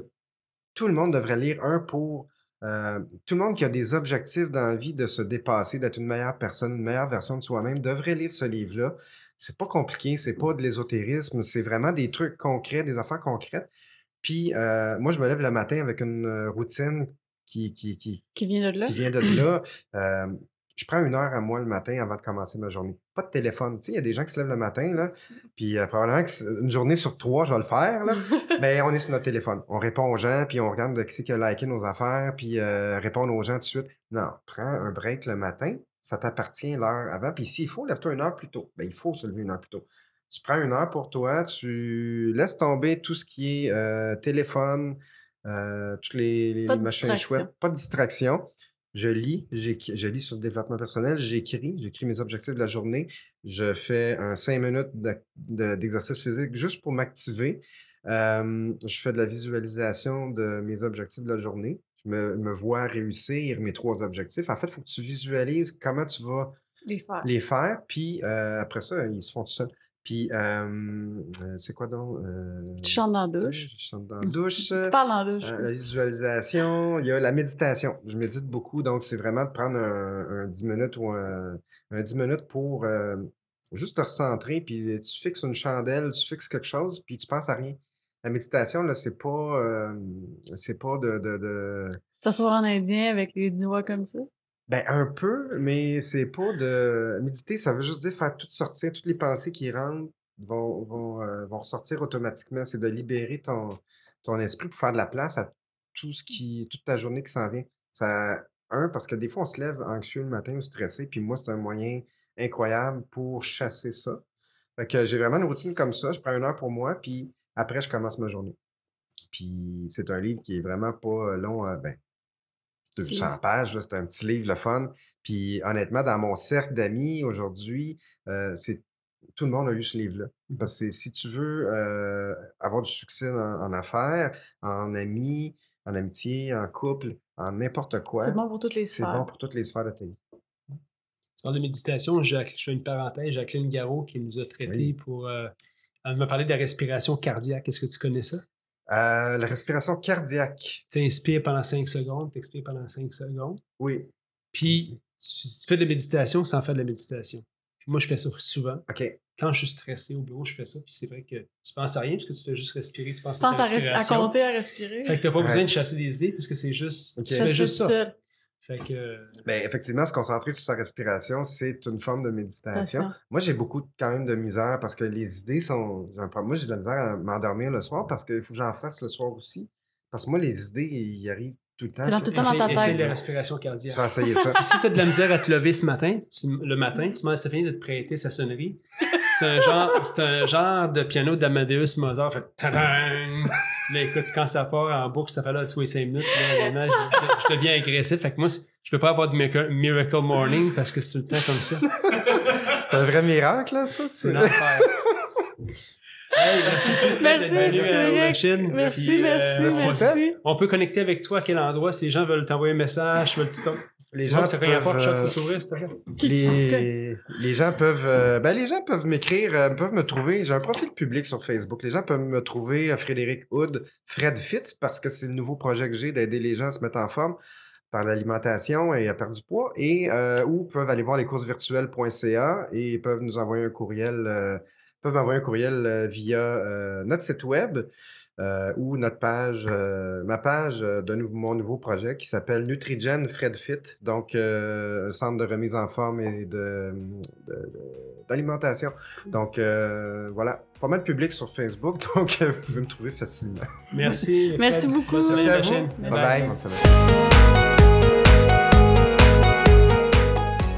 tout le monde devrait lire un pour... euh, tout le monde qui a des objectifs dans la vie de se dépasser, d'être une meilleure personne, une meilleure version de soi-même, devrait lire ce livre-là. C'est pas compliqué, c'est pas de l'ésotérisme, c'est vraiment des trucs concrets, des affaires concrètes. Puis, euh, moi, je me lève le matin avec une euh, routine qui, qui, qui,
Qui vient de là.
qui vient de là. (clears throat) Euh, je prends une heure à moi le matin avant de commencer ma journée. Pas de téléphone. Tu sais, il y a des gens qui se lèvent le matin, là, puis euh, probablement que c'est- une journée sur trois, je vais le faire, là. (laughs) Ben, on est sur notre téléphone. On répond aux gens, puis on regarde de qui c'est qui a liké nos affaires, puis euh, répondre aux gens tout de suite. Non, prends un break le matin. Ça t'appartient l'heure avant. Puis s'il faut, lève-toi une heure plus tôt. Ben, il faut se lever une heure plus tôt. Tu prends une heure pour toi, tu laisses tomber tout ce qui est euh, téléphone, toutes les, les
distraction.
chouettes. Pas de distraction. Je lis, je lis sur le développement personnel, j'écris, j'écris mes objectifs de la journée. Je fais un 5 minutes de- d'exercice physique juste pour m'activer. Euh, je fais de la visualisation de mes objectifs de la journée. Je me, me vois réussir mes trois objectifs. En fait, il faut que tu visualises comment tu vas
Les faire.
les faire, puis euh, après ça, ils se font tout seuls. Puis, euh, euh, c'est quoi donc? Euh,
Tu chantes dans la douche.
Je chante dans la (laughs) douche.
Tu parles dans la douche.
Euh, la visualisation, il y a la méditation. Je médite beaucoup, donc c'est vraiment de prendre un, un 10 minutes ou un, un 10 minutes pour juste te recentrer, puis tu fixes une chandelle, tu fixes quelque chose, puis tu penses à rien. La méditation, là, c'est pas, c'est pas de, de, de-
S'asseoir en indien avec les doigts comme ça?
Ben, un peu, mais c'est pas de... Méditer, ça veut juste dire faire tout sortir, toutes les pensées qui rentrent vont, vont, euh, vont ressortir automatiquement. C'est de libérer ton, ton esprit pour faire de la place à tout ce qui... toute ta journée qui s'en vient. Ça, un, parce que des fois, on se lève anxieux le matin ou stressé, puis moi, c'est un moyen incroyable pour chasser ça. Fait que j'ai vraiment une routine comme ça. Je prends une heure pour moi, puis après, je commence ma journée. Puis c'est un livre qui est vraiment pas long, euh, ben, 200 pages, c'est un petit livre, le fun. Puis honnêtement, dans mon cercle d'amis aujourd'hui, euh, c'est tout le monde a lu ce livre-là. Parce que c'est- si tu veux euh, avoir du succès en, en affaires, en amis, en amitié, en couple, en n'importe quoi,
C'est bon pour toutes les
c'est
sphères.
bon pour toutes les sphères de ta vie.
Tu parles de méditation, Jacques- je fais une parenthèse, Jacqueline Garraud qui nous a traité
Oui.
pour. euh, elle m'a parlé de la respiration cardiaque. Est-ce que tu connais ça?
Euh, la respiration cardiaque.
Tu inspires pendant 5 secondes, tu expires pendant 5 secondes.
Oui.
Puis tu, tu fais de la méditation sans faire de la méditation. Puis moi, je fais ça souvent.
OK.
Quand je suis stressé au bureau, je fais ça. Puis c'est vrai que tu penses à rien parce que tu fais juste respirer. Tu penses
Je pense
ta
à, res- à
respiration.
compter, à respirer.
Fait que t'as pas besoin de chasser des idées parce que c'est juste.
Ok.
Tu fais juste
ça
ça.
seul.
Fait que. euh,
Ben, effectivement, se concentrer sur sa respiration, c'est une forme de méditation. Moi, j'ai beaucoup quand même de misère parce que les idées sont. j'ai un problème. Moi, j'ai de la misère à m'endormir le soir parce qu'il faut que j'en fasse le soir aussi. Parce que moi, les idées, ils arrivent tout le temps.
Dans tout le temps dans ta
essaye, essaye
tête.
la respiration
Je
cardiaque.
vais essayer ça.
Puis (laughs) si t'as de la misère à te lever ce matin, tu- le matin, tu demandes à Stéphanie de te prêter sa sonnerie. C'est un genre, c'est un genre de piano d'Amadeus Mozart. Fait tadang! Là, écoute, quand ça part en boucle, ça fait là tous les 5 minutes. Là, je, je- je deviens agressif. Fait que moi, c'est- je peux pas avoir de miracle, miracle morning parce que c'est tout le temps comme ça.
C'est un vrai miracle, là, ça?
C'est l'enfer. (laughs) Hey, merci
Merci. Merci,
Puis, euh,
merci,
merci.
merci.
On peut connecter avec toi à quel endroit? Si les gens veulent t'envoyer un message, veulent tout
Les
gens ça
peuvent, euh,
plaît.
les, les gens peuvent euh, ben les gens peuvent m'écrire euh, peuvent me trouver. J'ai un profil public sur Facebook. Les gens peuvent me trouver à Frédéric Hood Fred Fit parce que c'est le nouveau projet que j'ai d'aider les gens à se mettre en forme par l'alimentation et à perdre du poids. Et euh, ou peuvent aller voir lescoursesvirtuelles.ca et peuvent nous envoyer un courriel euh, peuvent m'envoyer un courriel via notre site web. ou notre page, ma page de mon nouveau projet qui s'appelle Nutrigen Fred Fit, donc un centre de remise en forme et de, d'alimentation. Donc voilà, pas mal de public sur Facebook, (laughs) donc vous pouvez me trouver facilement.
Merci.
Merci beaucoup.
Merci à vous. Bye bye. bye.